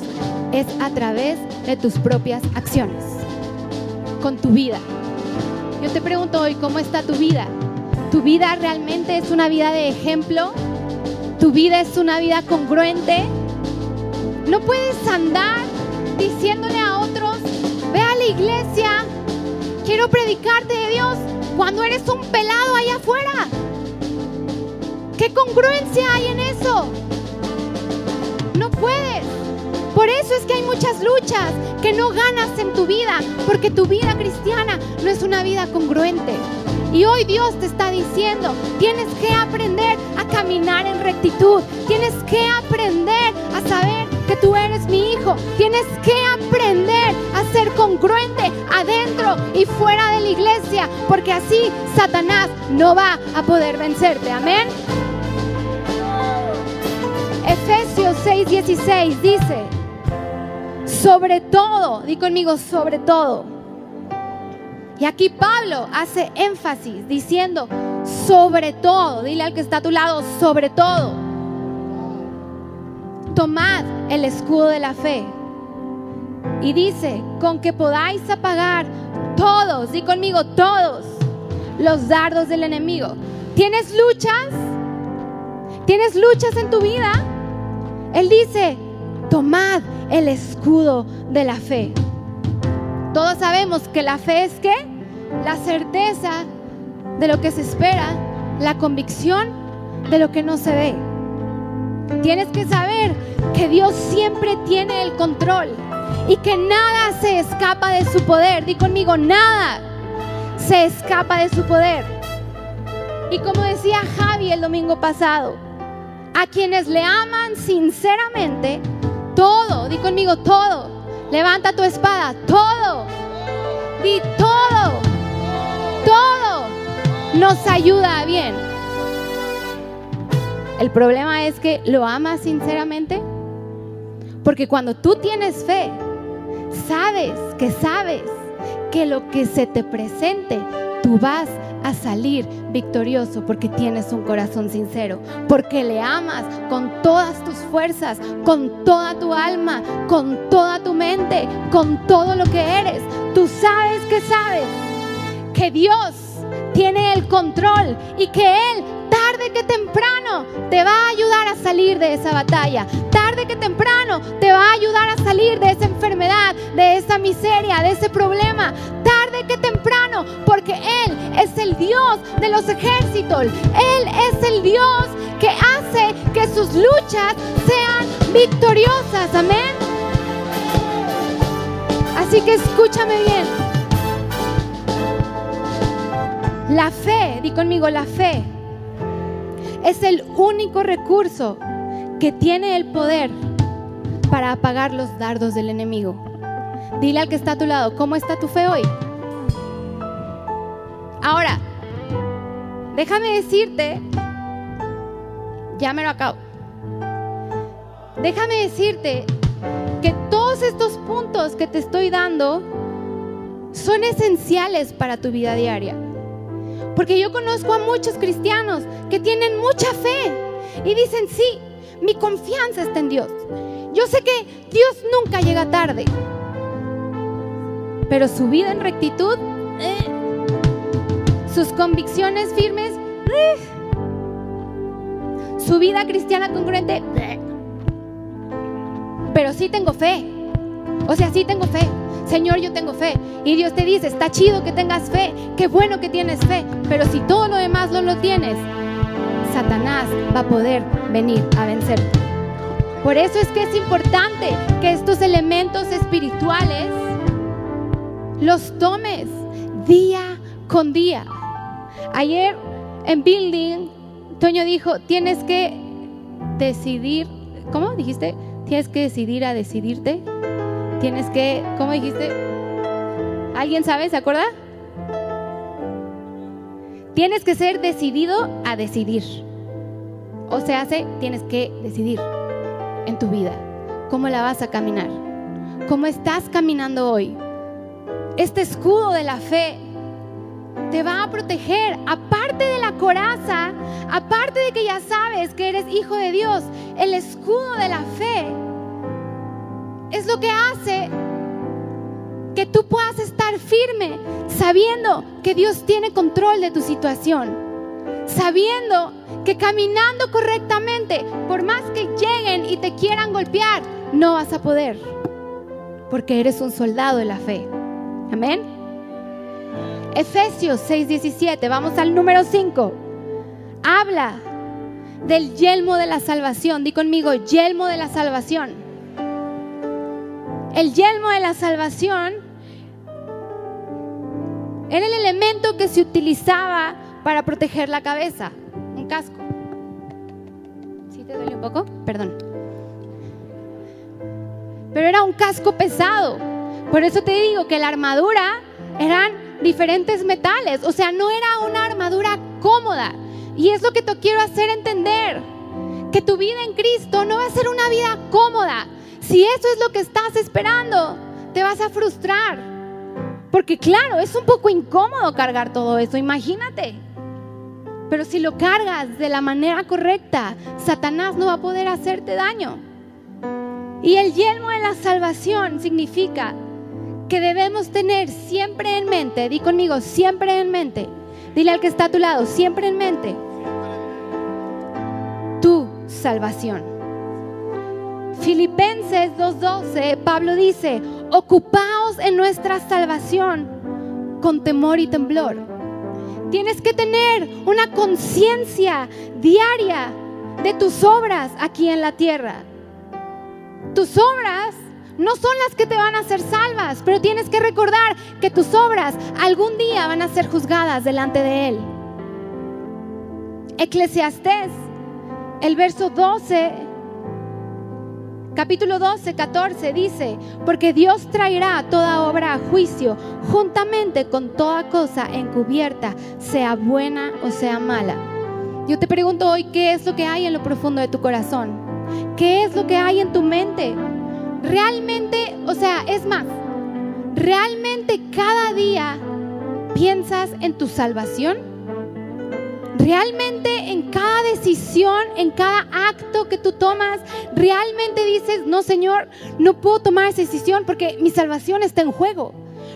es a través de tus propias acciones, con tu vida. Yo te pregunto hoy, ¿cómo está tu vida? ¿Tu vida realmente es una vida de ejemplo? ¿Tu vida es una vida congruente? No puedes andar diciéndole a otros, ve a la iglesia, quiero predicarte de Dios, cuando eres un pelado allá afuera. ¿Qué congruencia hay en eso? No puedes. Por eso es que hay muchas luchas que no ganas en tu vida, porque tu vida cristiana no es una vida congruente. Y hoy Dios te está diciendo, tienes que aprender a caminar en rectitud, tienes que aprender a saber que tú eres mi hijo, tienes que aprender a ser congruente adentro y fuera de la iglesia, porque así Satanás no va a poder vencerte. Amén. Efesios 6:16 dice, sobre todo, di conmigo, sobre todo y aquí Pablo hace énfasis diciendo, sobre todo, dile al que está a tu lado, sobre todo, tomad el escudo de la fe. Y dice, con que podáis apagar todos, di conmigo, todos los dardos del enemigo. ¿Tienes luchas? ¿Tienes luchas en tu vida? Él dice, tomad el escudo de la fe. Todos sabemos que la fe es que la certeza de lo que se espera, la convicción de lo que no se ve. Tienes que saber que Dios siempre tiene el control y que nada se escapa de su poder. Di conmigo, nada se escapa de su poder. Y como decía Javi el domingo pasado, a quienes le aman sinceramente, todo, di conmigo todo, levanta tu espada, todo, di todo, todo nos ayuda a bien. El problema es que lo amas sinceramente, porque cuando tú tienes fe, sabes que sabes que lo que se te presente, tú vas a salir victorioso porque tienes un corazón sincero, porque le amas con todas tus fuerzas, con toda tu alma, con toda tu mente, con todo lo que eres. Tú sabes que sabes que Dios tiene el control y que Él tarde que temprano te va a ayudar a salir de esa batalla. Tarde que temprano te va a ayudar a salir de esa enfermedad, de esa miseria, de ese problema. Tarde que temprano, porque Él es el Dios de los ejércitos. Él es el Dios que hace que sus luchas sean victoriosas. Amén. Así que escúchame bien. La fe, di conmigo, la fe es el único recurso que tiene el poder para apagar los dardos del enemigo. Dile al que está a tu lado, ¿cómo está tu fe hoy? Ahora, déjame decirte, ya me lo acabo. Déjame decirte que todos estos puntos que te estoy dando son esenciales para tu vida diaria. Porque yo conozco a muchos cristianos que tienen mucha fe y dicen, sí, mi confianza está en Dios. Yo sé que Dios nunca llega tarde. Pero su vida en rectitud, eh, sus convicciones firmes, eh, su vida cristiana congruente, eh. pero sí tengo fe. O sea, sí tengo fe. Señor, yo tengo fe. Y Dios te dice, está chido que tengas fe, qué bueno que tienes fe, pero si todo lo demás no lo tienes, Satanás va a poder venir a vencerte. Por eso es que es importante que estos elementos espirituales los tomes día con día. Ayer en Building, Toño dijo, tienes que decidir, ¿cómo dijiste? Tienes que decidir a decidirte. Tienes que, ¿cómo dijiste? ¿Alguien sabe? ¿Se acuerda? Tienes que ser decidido a decidir. O se hace, tienes que decidir en tu vida cómo la vas a caminar. ¿Cómo estás caminando hoy? Este escudo de la fe te va a proteger, aparte de la coraza, aparte de que ya sabes que eres hijo de Dios, el escudo de la fe es lo que hace que tú puedas estar firme sabiendo que Dios tiene control de tu situación. Sabiendo que caminando correctamente, por más que lleguen y te quieran golpear, no vas a poder. Porque eres un soldado de la fe. Amén. Efesios 6:17, vamos al número 5. Habla del yelmo de la salvación. Di conmigo, yelmo de la salvación. El yelmo de la salvación era el elemento que se utilizaba para proteger la cabeza, un casco. ¿Sí te duele un poco? Perdón. Pero era un casco pesado. Por eso te digo que la armadura eran diferentes metales, o sea, no era una armadura cómoda. Y es lo que te quiero hacer entender, que tu vida en Cristo no va a ser una vida cómoda, si eso es lo que estás esperando, te vas a frustrar. Porque claro, es un poco incómodo cargar todo eso, imagínate. Pero si lo cargas de la manera correcta, Satanás no va a poder hacerte daño. Y el yelmo de la salvación significa que debemos tener siempre en mente, di conmigo, siempre en mente, dile al que está a tu lado, siempre en mente, tu salvación. Filipenses 2.12, Pablo dice, ocupaos en nuestra salvación con temor y temblor. Tienes que tener una conciencia diaria de tus obras aquí en la tierra. Tus obras no son las que te van a hacer salvas, pero tienes que recordar que tus obras algún día van a ser juzgadas delante de Él. Eclesiastés, el verso 12, capítulo 12, 14 dice, porque Dios traerá toda obra a juicio juntamente con toda cosa encubierta, sea buena o sea mala. Yo te pregunto hoy, ¿qué es lo que hay en lo profundo de tu corazón? ¿Qué es lo que hay en tu mente? Realmente, o sea, es más, realmente cada día piensas en tu salvación. Realmente en cada decisión, en cada acto que tú tomas, realmente dices, no Señor, no puedo tomar esa decisión porque mi salvación está en juego.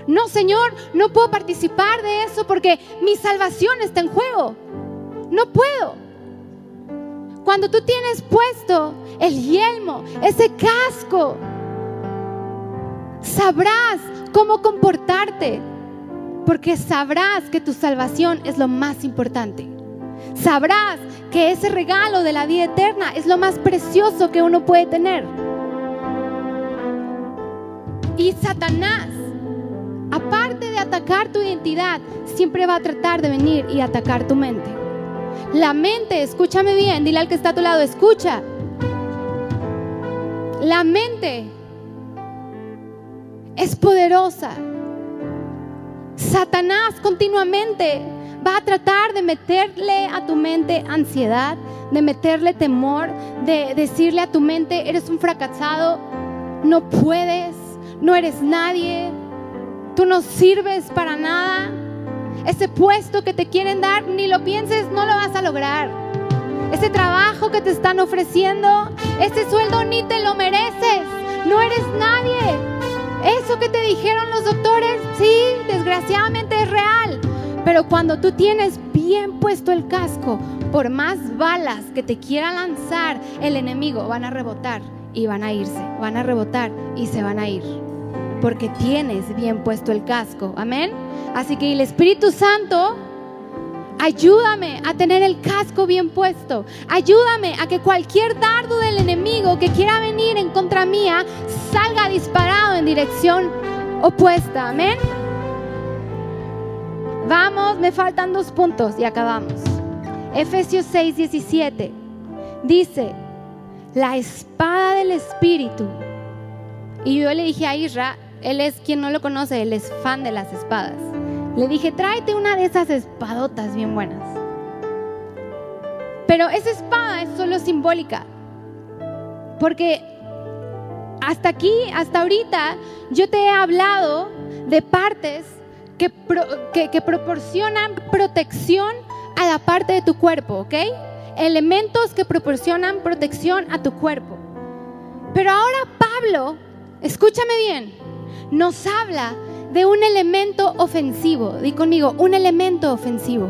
No Señor, no puedo participar de eso porque mi salvación está en juego. No puedo. Cuando tú tienes puesto el yelmo, ese casco, sabrás cómo comportarte, porque sabrás que tu salvación es lo más importante. Sabrás que ese regalo de la vida eterna es lo más precioso que uno puede tener. Y Satanás, aparte de atacar tu identidad, siempre va a tratar de venir y atacar tu mente. La mente, escúchame bien, dile al que está a tu lado, escucha. La mente es poderosa. Satanás continuamente va a tratar de meterle a tu mente ansiedad, de meterle temor, de decirle a tu mente, eres un fracasado, no puedes, no eres nadie, tú no sirves para nada. Ese puesto que te quieren dar, ni lo pienses, no lo vas a lograr. Ese trabajo que te están ofreciendo, ese sueldo ni te lo mereces. No eres nadie. Eso que te dijeron los doctores, sí, desgraciadamente es real. Pero cuando tú tienes bien puesto el casco, por más balas que te quiera lanzar el enemigo, van a rebotar y van a irse, van a rebotar y se van a ir. Porque tienes bien puesto el casco. Amén. Así que el Espíritu Santo, ayúdame a tener el casco bien puesto. Ayúdame a que cualquier dardo del enemigo que quiera venir en contra mía salga disparado en dirección opuesta. Amén. Vamos, me faltan dos puntos y acabamos. Efesios 6, 17 dice, la espada del Espíritu. Y yo le dije a Isra, él es quien no lo conoce, él es fan de las espadas. Le dije, tráete una de esas espadotas bien buenas. Pero esa espada es solo simbólica. Porque hasta aquí, hasta ahorita, yo te he hablado de partes que, que, proporcionan protección a la parte de tu cuerpo, ¿ok? Elementos que proporcionan protección a tu cuerpo. Pero ahora Pablo, escúchame bien, nos habla de un elemento ofensivo. Di conmigo, un elemento ofensivo.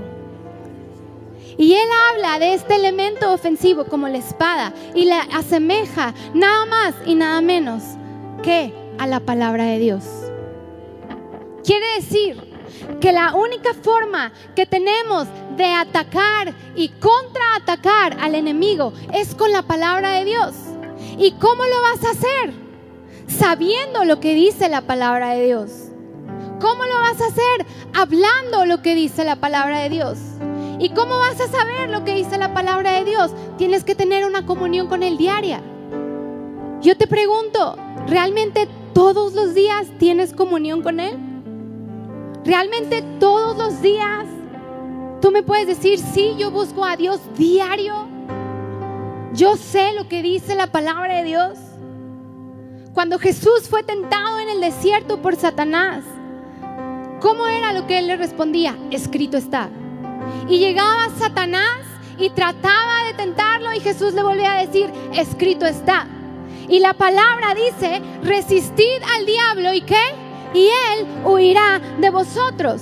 Y él habla de este elemento ofensivo como la espada y la asemeja nada más y nada menos que a la palabra de Dios. Quiere decir que la única forma que tenemos de atacar y contraatacar al enemigo es con la palabra de Dios. ¿Y cómo lo vas a hacer? Sabiendo lo que dice la palabra de Dios. ¿Cómo lo vas a hacer? Hablando lo que dice la palabra de Dios. ¿Y cómo vas a saber lo que dice la palabra de Dios? Tienes que tener una comunión con Él diaria. Yo te pregunto, ¿realmente todos los días tienes comunión con Él? ¿Realmente todos los días tú me puedes decir, sí, yo busco a Dios diario? Yo sé lo que dice la palabra de Dios. Cuando Jesús fue tentado en el desierto por Satanás, ¿cómo era lo que él le respondía? Escrito está. Y llegaba Satanás y trataba de tentarlo y Jesús le volvía a decir, escrito está. Y la palabra dice, resistid al diablo y qué? Y él huirá de vosotros.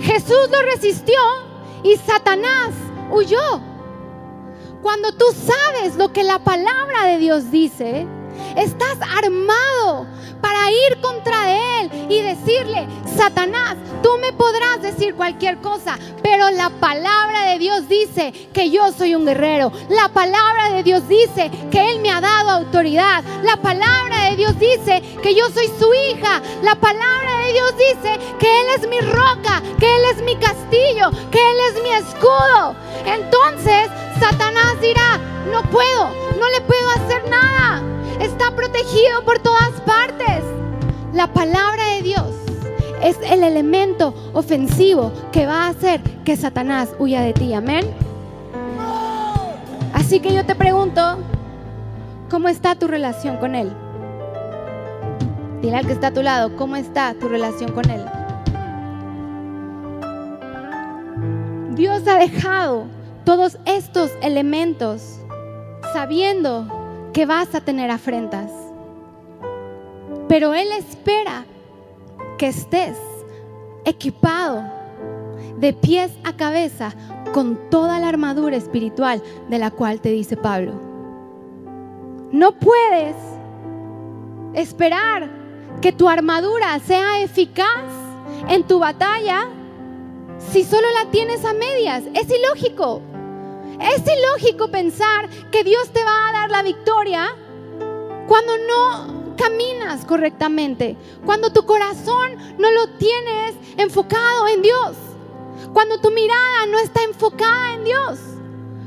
Jesús lo resistió y Satanás huyó. Cuando tú sabes lo que la palabra de Dios dice, Estás armado para ir contra Él y decirle, Satanás, tú me podrás decir cualquier cosa, pero la palabra de Dios dice que yo soy un guerrero. La palabra de Dios dice que Él me ha dado autoridad. La palabra de Dios dice que yo soy su hija. La palabra de Dios dice que Él es mi roca, que Él es mi castillo, que Él es mi escudo. Entonces Satanás dirá, no puedo, no le puedo hacer nada. Está protegido por todas partes. La palabra de Dios es el elemento ofensivo que va a hacer que Satanás huya de ti. Amén. Así que yo te pregunto, ¿cómo está tu relación con Él? Dile al que está a tu lado, ¿cómo está tu relación con Él? Dios ha dejado todos estos elementos sabiendo que vas a tener afrentas. Pero Él espera que estés equipado de pies a cabeza con toda la armadura espiritual de la cual te dice Pablo. No puedes esperar que tu armadura sea eficaz en tu batalla si solo la tienes a medias. Es ilógico. Es ilógico pensar que Dios te va a dar la victoria cuando no caminas correctamente, cuando tu corazón no lo tienes enfocado en Dios, cuando tu mirada no está enfocada en Dios,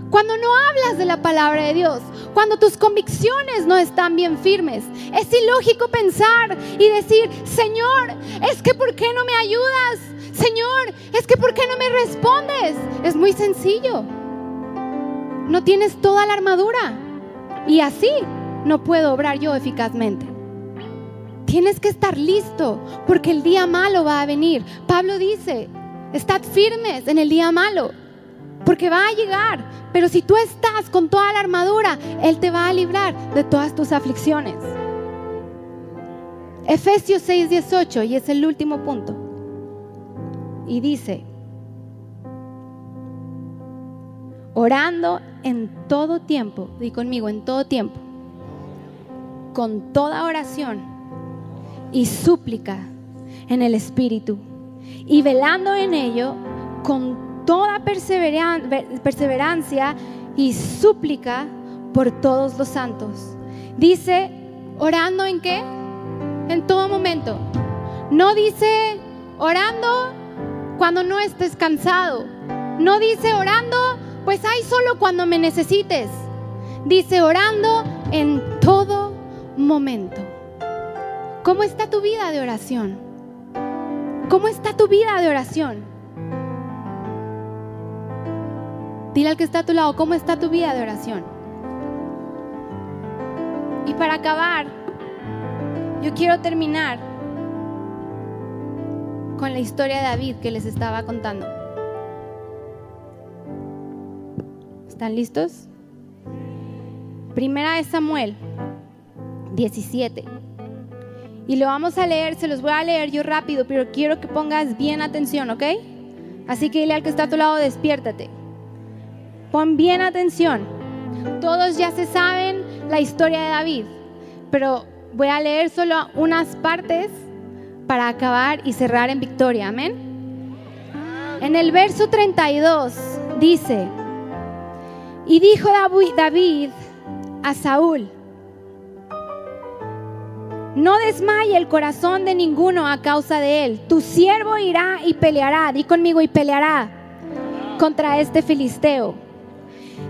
cuando no hablas de la palabra de Dios, cuando tus convicciones no están bien firmes. Es ilógico pensar y decir, Señor, es que ¿por qué no me ayudas? Señor, es que ¿por qué no me respondes? Es muy sencillo no tienes toda la armadura. Y así no puedo obrar yo eficazmente. Tienes que estar listo porque el día malo va a venir. Pablo dice, estad firmes en el día malo porque va a llegar. Pero si tú estás con toda la armadura, Él te va a librar de todas tus aflicciones. Efesios 6:18 y es el último punto. Y dice, orando en todo tiempo, di conmigo, en todo tiempo, con toda oración y súplica en el Espíritu, y velando en ello con toda perseverancia y súplica por todos los santos. Dice, orando en qué? En todo momento. No dice orando cuando no estés cansado. No dice orando pues hay solo cuando me necesites. Dice, orando en todo momento. ¿Cómo está tu vida de oración? ¿Cómo está tu vida de oración? Dile al que está a tu lado, ¿cómo está tu vida de oración? Y para acabar, yo quiero terminar con la historia de David que les estaba contando. ¿Están listos? Primera de Samuel 17. Y lo vamos a leer, se los voy a leer yo rápido, pero quiero que pongas bien atención, ¿ok? Así que dile al que está a tu lado, despiértate. Pon bien atención. Todos ya se saben la historia de David, pero voy a leer solo unas partes para acabar y cerrar en victoria. Amén. En el verso 32 dice, y dijo David a Saúl, no desmaye el corazón de ninguno a causa de él. Tu siervo irá y peleará, di conmigo y peleará contra este filisteo.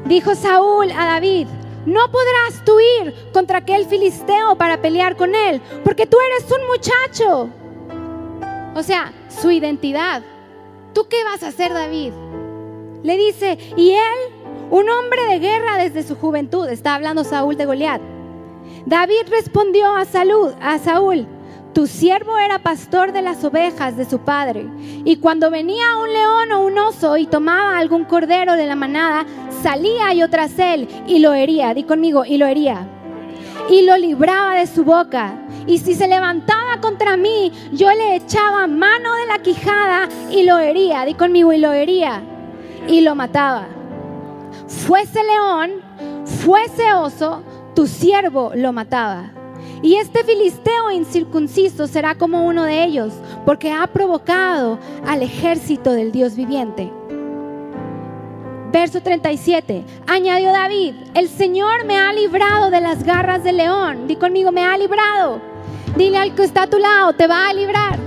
Dijo Saúl a David, no podrás tú ir contra aquel filisteo para pelear con él, porque tú eres un muchacho. O sea, su identidad. ¿Tú qué vas a hacer, David? Le dice, y él un hombre de guerra desde su juventud, está hablando Saúl de Goliat. David respondió a, Salud, a Saúl, tu siervo era pastor de las ovejas de su padre, y cuando venía un león o un oso y tomaba algún cordero de la manada, salía yo tras él y lo hería, di conmigo, y lo hería, y lo libraba de su boca. Y si se levantaba contra mí, yo le echaba mano de la quijada y lo hería, di conmigo, y lo hería, y lo mataba fuese león, fuese oso, tu siervo lo mataba. Y este filisteo incircunciso será como uno de ellos, porque ha provocado al ejército del Dios viviente. Verso 37. Añadió David, el Señor me ha librado de las garras del león. Di conmigo, me ha librado. Dile al que está a tu lado, te va a librar.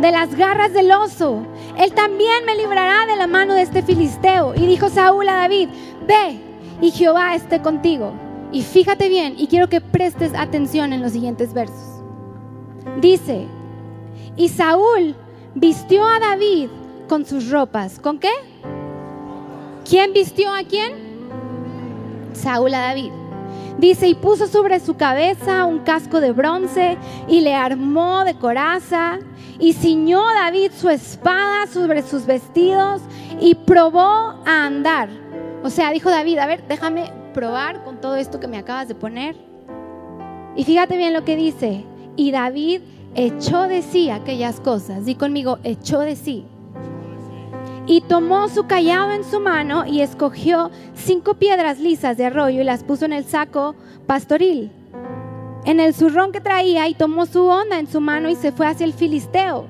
De las garras del oso. Él también me librará de la mano de este filisteo. Y dijo Saúl a David, ve y Jehová esté contigo. Y fíjate bien, y quiero que prestes atención en los siguientes versos. Dice, y Saúl vistió a David con sus ropas. ¿Con qué? ¿Quién vistió a quién? Saúl a David. Dice, y puso sobre su cabeza un casco de bronce y le armó de coraza y ciñó David su espada sobre sus vestidos y probó a andar. O sea, dijo David, a ver, déjame probar con todo esto que me acabas de poner. Y fíjate bien lo que dice. Y David echó de sí aquellas cosas. Di conmigo, echó de sí. Y tomó su callado en su mano y escogió cinco piedras lisas de arroyo y las puso en el saco pastoril, en el zurrón que traía y tomó su onda en su mano y se fue hacia el filisteo.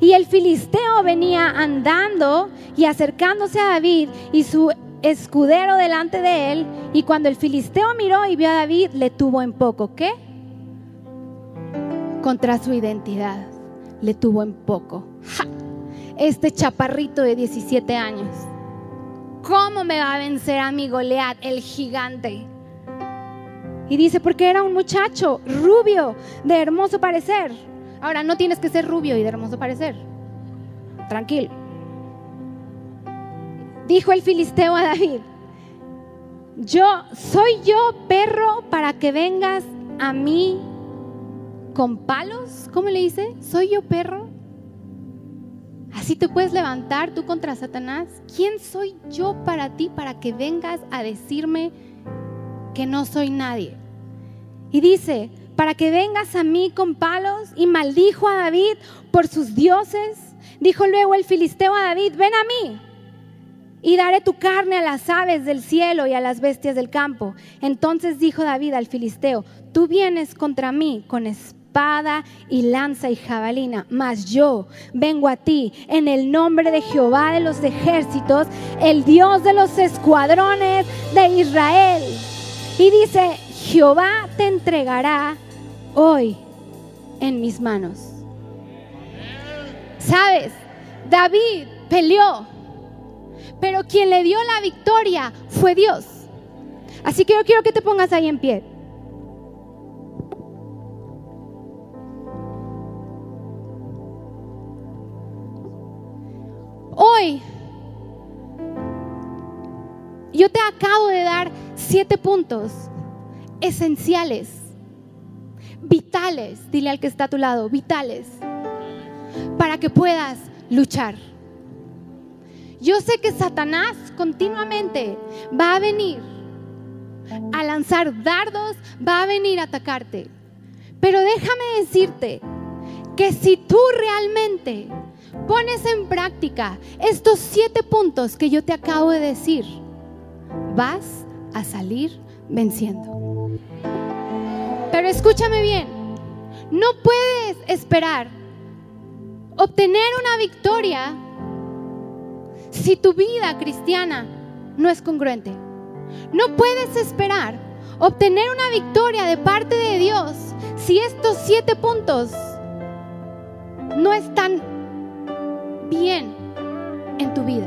Y el filisteo venía andando y acercándose a David y su escudero delante de él. Y cuando el filisteo miró y vio a David, le tuvo en poco. ¿Qué? Contra su identidad. Le tuvo en poco. Este chaparrito de 17 años. ¿Cómo me va a vencer a mi Goliat, el gigante? Y dice, porque era un muchacho rubio, de hermoso parecer. Ahora, no tienes que ser rubio y de hermoso parecer. Tranquilo. Dijo el filisteo a David, yo soy yo perro para que vengas a mí con palos. ¿Cómo le dice? ¿Soy yo perro? Así te puedes levantar tú contra Satanás. ¿Quién soy yo para ti para que vengas a decirme que no soy nadie? Y dice, para que vengas a mí con palos y maldijo a David por sus dioses. Dijo luego el filisteo a David, ven a mí y daré tu carne a las aves del cielo y a las bestias del campo. Entonces dijo David al filisteo, tú vienes contra mí con espada y lanza y jabalina, mas yo vengo a ti en el nombre de Jehová de los ejércitos, el Dios de los escuadrones de Israel. Y dice, Jehová te entregará hoy en mis manos. ¿Sabes? David peleó pero quien le dio la victoria fue Dios. Así que yo quiero que te pongas ahí en pie. Hoy yo te acabo de dar siete puntos esenciales, vitales, dile al que está a tu lado, vitales, para que puedas luchar. Yo sé que Satanás continuamente va a venir a lanzar dardos, va a venir a atacarte. Pero déjame decirte que si tú realmente pones en práctica estos siete puntos que yo te acabo de decir, vas a salir venciendo. Pero escúchame bien, no puedes esperar obtener una victoria si tu vida cristiana no es congruente. No puedes esperar obtener una victoria de parte de Dios si estos siete puntos no están bien en tu vida.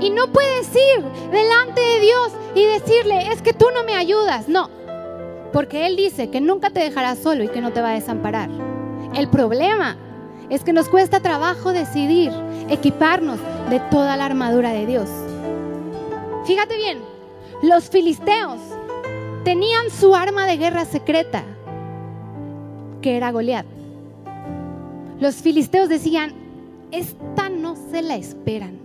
Y no puedes ir delante de Dios y decirle, es que tú no me ayudas. No, porque Él dice que nunca te dejará solo y que no te va a desamparar. El problema es que nos cuesta trabajo decidir equiparnos de toda la armadura de Dios. Fíjate bien, los filisteos tenían su arma de guerra secreta, que era Goliat. Los filisteos decían, esta no se la esperan.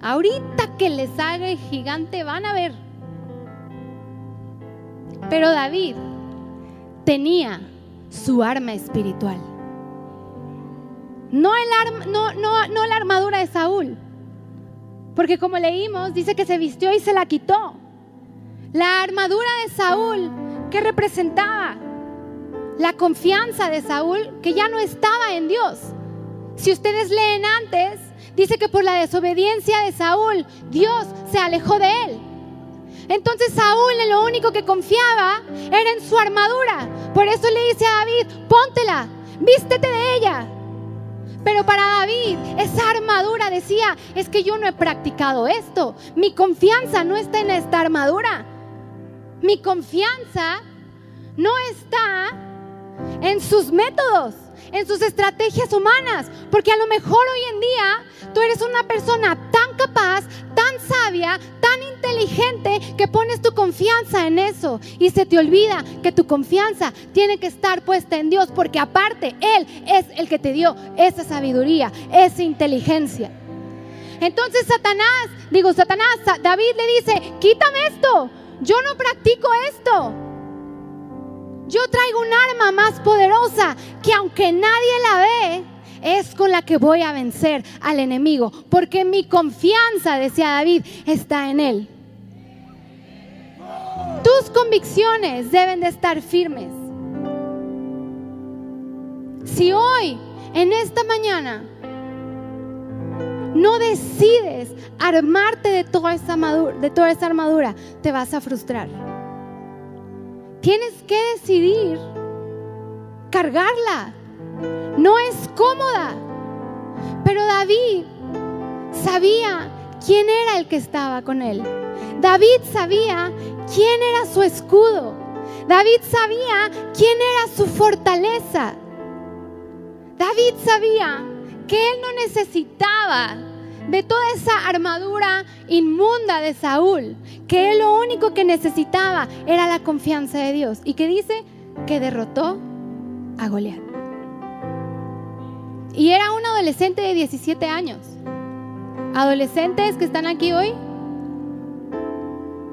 Ahorita que les haga el gigante van a ver. Pero David tenía su arma espiritual. No, no la armadura de Saúl. Porque como leímos, dice que se vistió y se la quitó. La armadura de Saúl, que representaba la confianza de Saúl, que ya no estaba en Dios. Si ustedes leen antes, dice que por la desobediencia de Saúl, Dios se alejó de él. Entonces Saúl en lo único que confiaba era en su armadura. Por eso le dice a David, póntela, vístete de ella. Pero para David esa armadura decía, es que yo no he practicado esto. Mi confianza no está en esta armadura. Mi confianza no está en sus métodos, en sus estrategias humanas, porque a lo mejor hoy en día tú eres una persona tan capaz, tan sabia, tan inteligente que pones tu confianza en eso y se te olvida que tu confianza tiene que estar puesta en Dios, porque aparte Él es el que te dio esa sabiduría, esa inteligencia. Entonces Satanás, digo Satanás, David le dice, quítame esto, yo no practico esto. Yo traigo un arma más poderosa que aunque nadie la ve, es con la que voy a vencer al enemigo. Porque mi confianza, decía David, está en él. Tus convicciones deben de estar firmes. Si hoy, en esta mañana, no decides armarte de toda esa de toda esa armadura te vas a frustrar. Tienes que decidir cargarla. No es cómoda. Pero David sabía quién era el que estaba con él. David sabía quién era su escudo. David sabía quién era su fortaleza. David sabía que él no necesitaba de toda esa armadura inmunda de Saúl, que él lo único que necesitaba era la confianza de Dios. Y que dice que derrotó a Goliat. Y era un adolescente de 17 años. Adolescentes que están aquí hoy,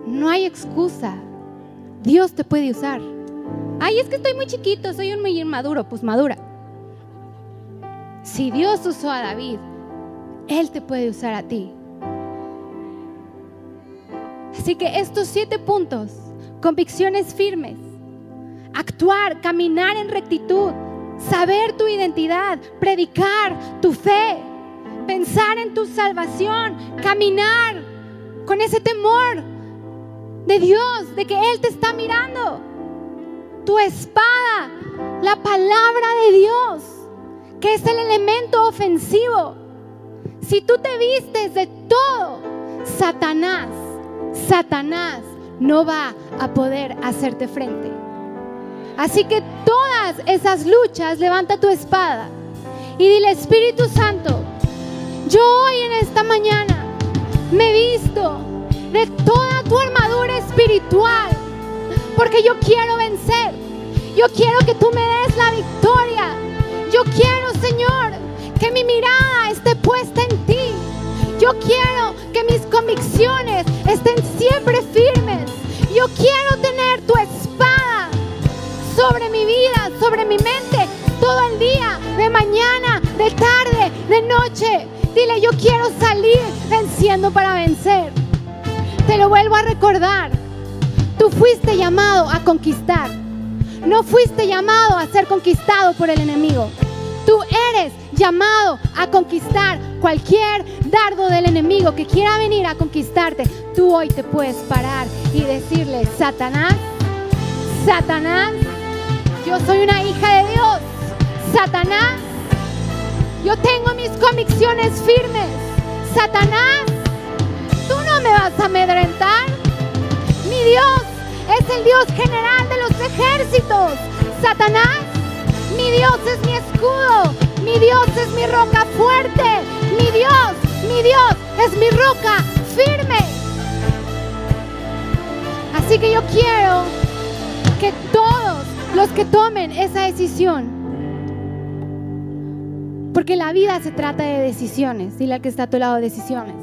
no hay excusa. Dios te puede usar. Ay, es que estoy muy chiquito, soy un muy inmaduro. Pues madura. Si Dios usó a David, Él te puede usar a ti. Así que estos siete puntos, convicciones firmes, actuar, caminar en rectitud, saber tu identidad, predicar tu fe, pensar en tu salvación, caminar con ese temor de Dios, de que Él te está mirando. Tu espada, la palabra de Dios, que es el elemento ofensivo. Si tú te vistes de todo, Satanás, Satanás no va a poder hacerte frente. Así que todas esas luchas, levanta tu espada y dile, Espíritu Santo, yo hoy en esta mañana me visto de toda tu armadura espiritual, porque yo quiero vencer, yo quiero que tú me des la victoria, yo quiero, Señor, que mi mirada esté puesta en ti, yo quiero que mis convicciones estén siempre firmes, yo quiero tener tu espada sobre mi vida, sobre mi mente, todo el día, de mañana, de tarde, de noche. Dile, yo quiero salir venciendo para vencer. Te lo vuelvo a recordar. Tú fuiste llamado a conquistar. No fuiste llamado a ser conquistado por el enemigo. Tú eres llamado a conquistar cualquier dardo del enemigo que quiera venir a conquistarte. Tú hoy te puedes parar y decirle, Satanás, Satanás, yo soy una hija de Dios. Satanás, yo tengo mis convicciones firmes. Satanás, tú no me vas a amedrentar. Mi Dios es el Dios general de los ejércitos. Satanás, mi Dios es mi escudo. Mi Dios es mi roca fuerte. Mi Dios, mi Dios es mi roca firme. Así que yo quiero que todos los que tomen esa decisión, porque la vida se trata de decisiones, dile al que está a tu lado decisiones.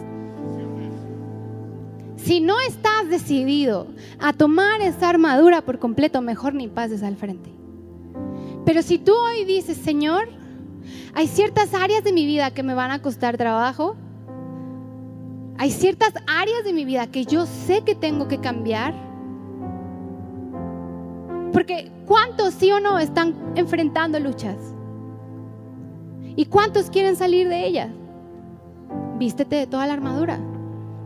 Si no estás decidido a tomar esa armadura por completo, mejor ni pases al frente. Pero si tú hoy dices, Señor, hay ciertas áreas de mi vida que me van a costar trabajo, hay ciertas áreas de mi vida que yo sé que tengo que cambiar, Porque ¿cuántos sí o no están enfrentando luchas? ¿Y cuántos quieren salir de ellas? Vístete de toda la armadura.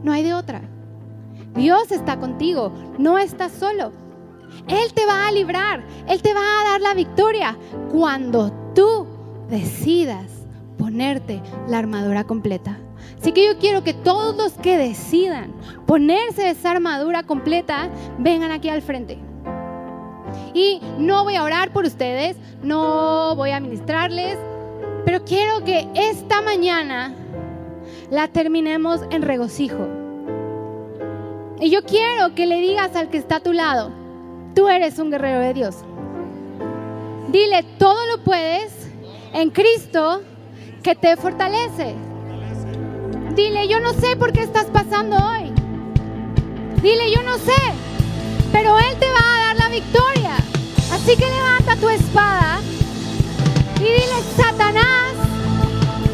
No hay de otra. Dios está contigo, no estás solo. Él te va a librar, Él te va a dar la victoria cuando tú decidas ponerte la armadura completa. Así que yo quiero que todos los que decidan ponerse esa armadura completa vengan aquí al frente. Y no voy a orar por ustedes, no voy a ministrarles, pero quiero que esta mañana la terminemos en regocijo. Y yo quiero que le digas al que está a tu lado, tú eres un guerrero de Dios. Dile, todo lo puedes en Cristo que te fortalece. Dile, yo no sé por qué estás pasando hoy. Dile, yo no sé, pero Él te va a dar la victoria. Así que levanta tu espada y dile, Satanás,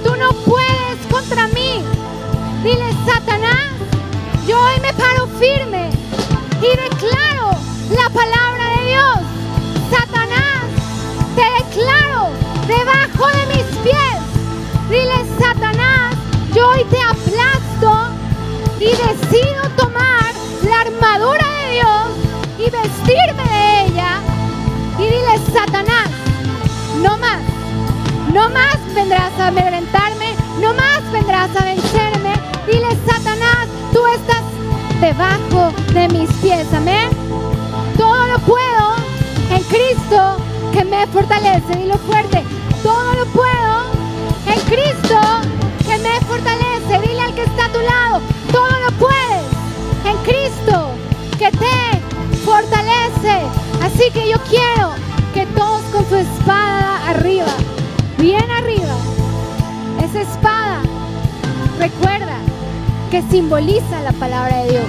tú no puedes contra mí. Dile, Satanás, yo hoy me paro firme y declaro la palabra de Dios. Satanás, y decido tomar la armadura de Dios y vestirme de ella. Y dile, Satanás, no más, no más vendrás a amedrentarme, no más vendrás a vencerme. Dile, Satanás, tú estás debajo de mis pies. Amén. Todo lo puedo en Cristo que me fortalece. Dilo fuerte. Todo lo puedo en Cristo que me fortalece. Dile al que está a tu lado. Todo lo puedes en Cristo que te fortalece. Así que yo quiero que todos con su espada arriba, bien arriba, esa espada, recuerda que simboliza la palabra de Dios.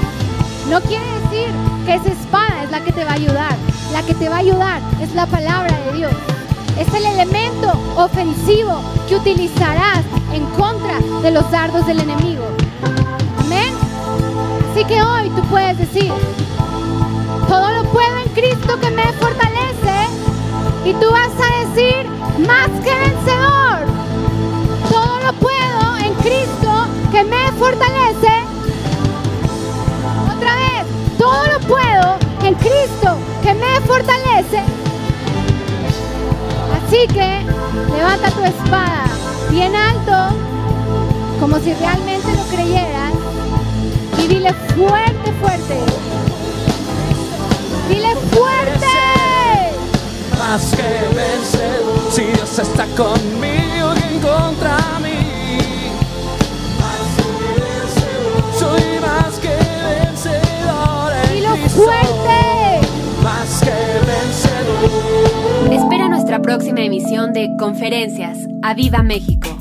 No quiere decir que esa espada es la que te va a ayudar. La que te va a ayudar es la palabra de Dios. Es el elemento ofensivo que utilizarás en contra de los dardos del enemigo. Así que hoy tú puedes decir, todo lo puedo en Cristo que me fortalece. Y tú vas a decir, más que vencedor. Todo lo puedo en Cristo que me fortalece. Otra vez, todo lo puedo en Cristo que me fortalece. Así que levanta tu espada bien alto, como si realmente lo creyeras, y dile fuerte, fuerte. Dile fuerte. más que vencedor. Si Dios está conmigo y en contra mí. Soy más que vencedor en Dilo fuerte. Más que vencedor. Espera nuestra próxima emisión de Conferencias. ¡A Viva México!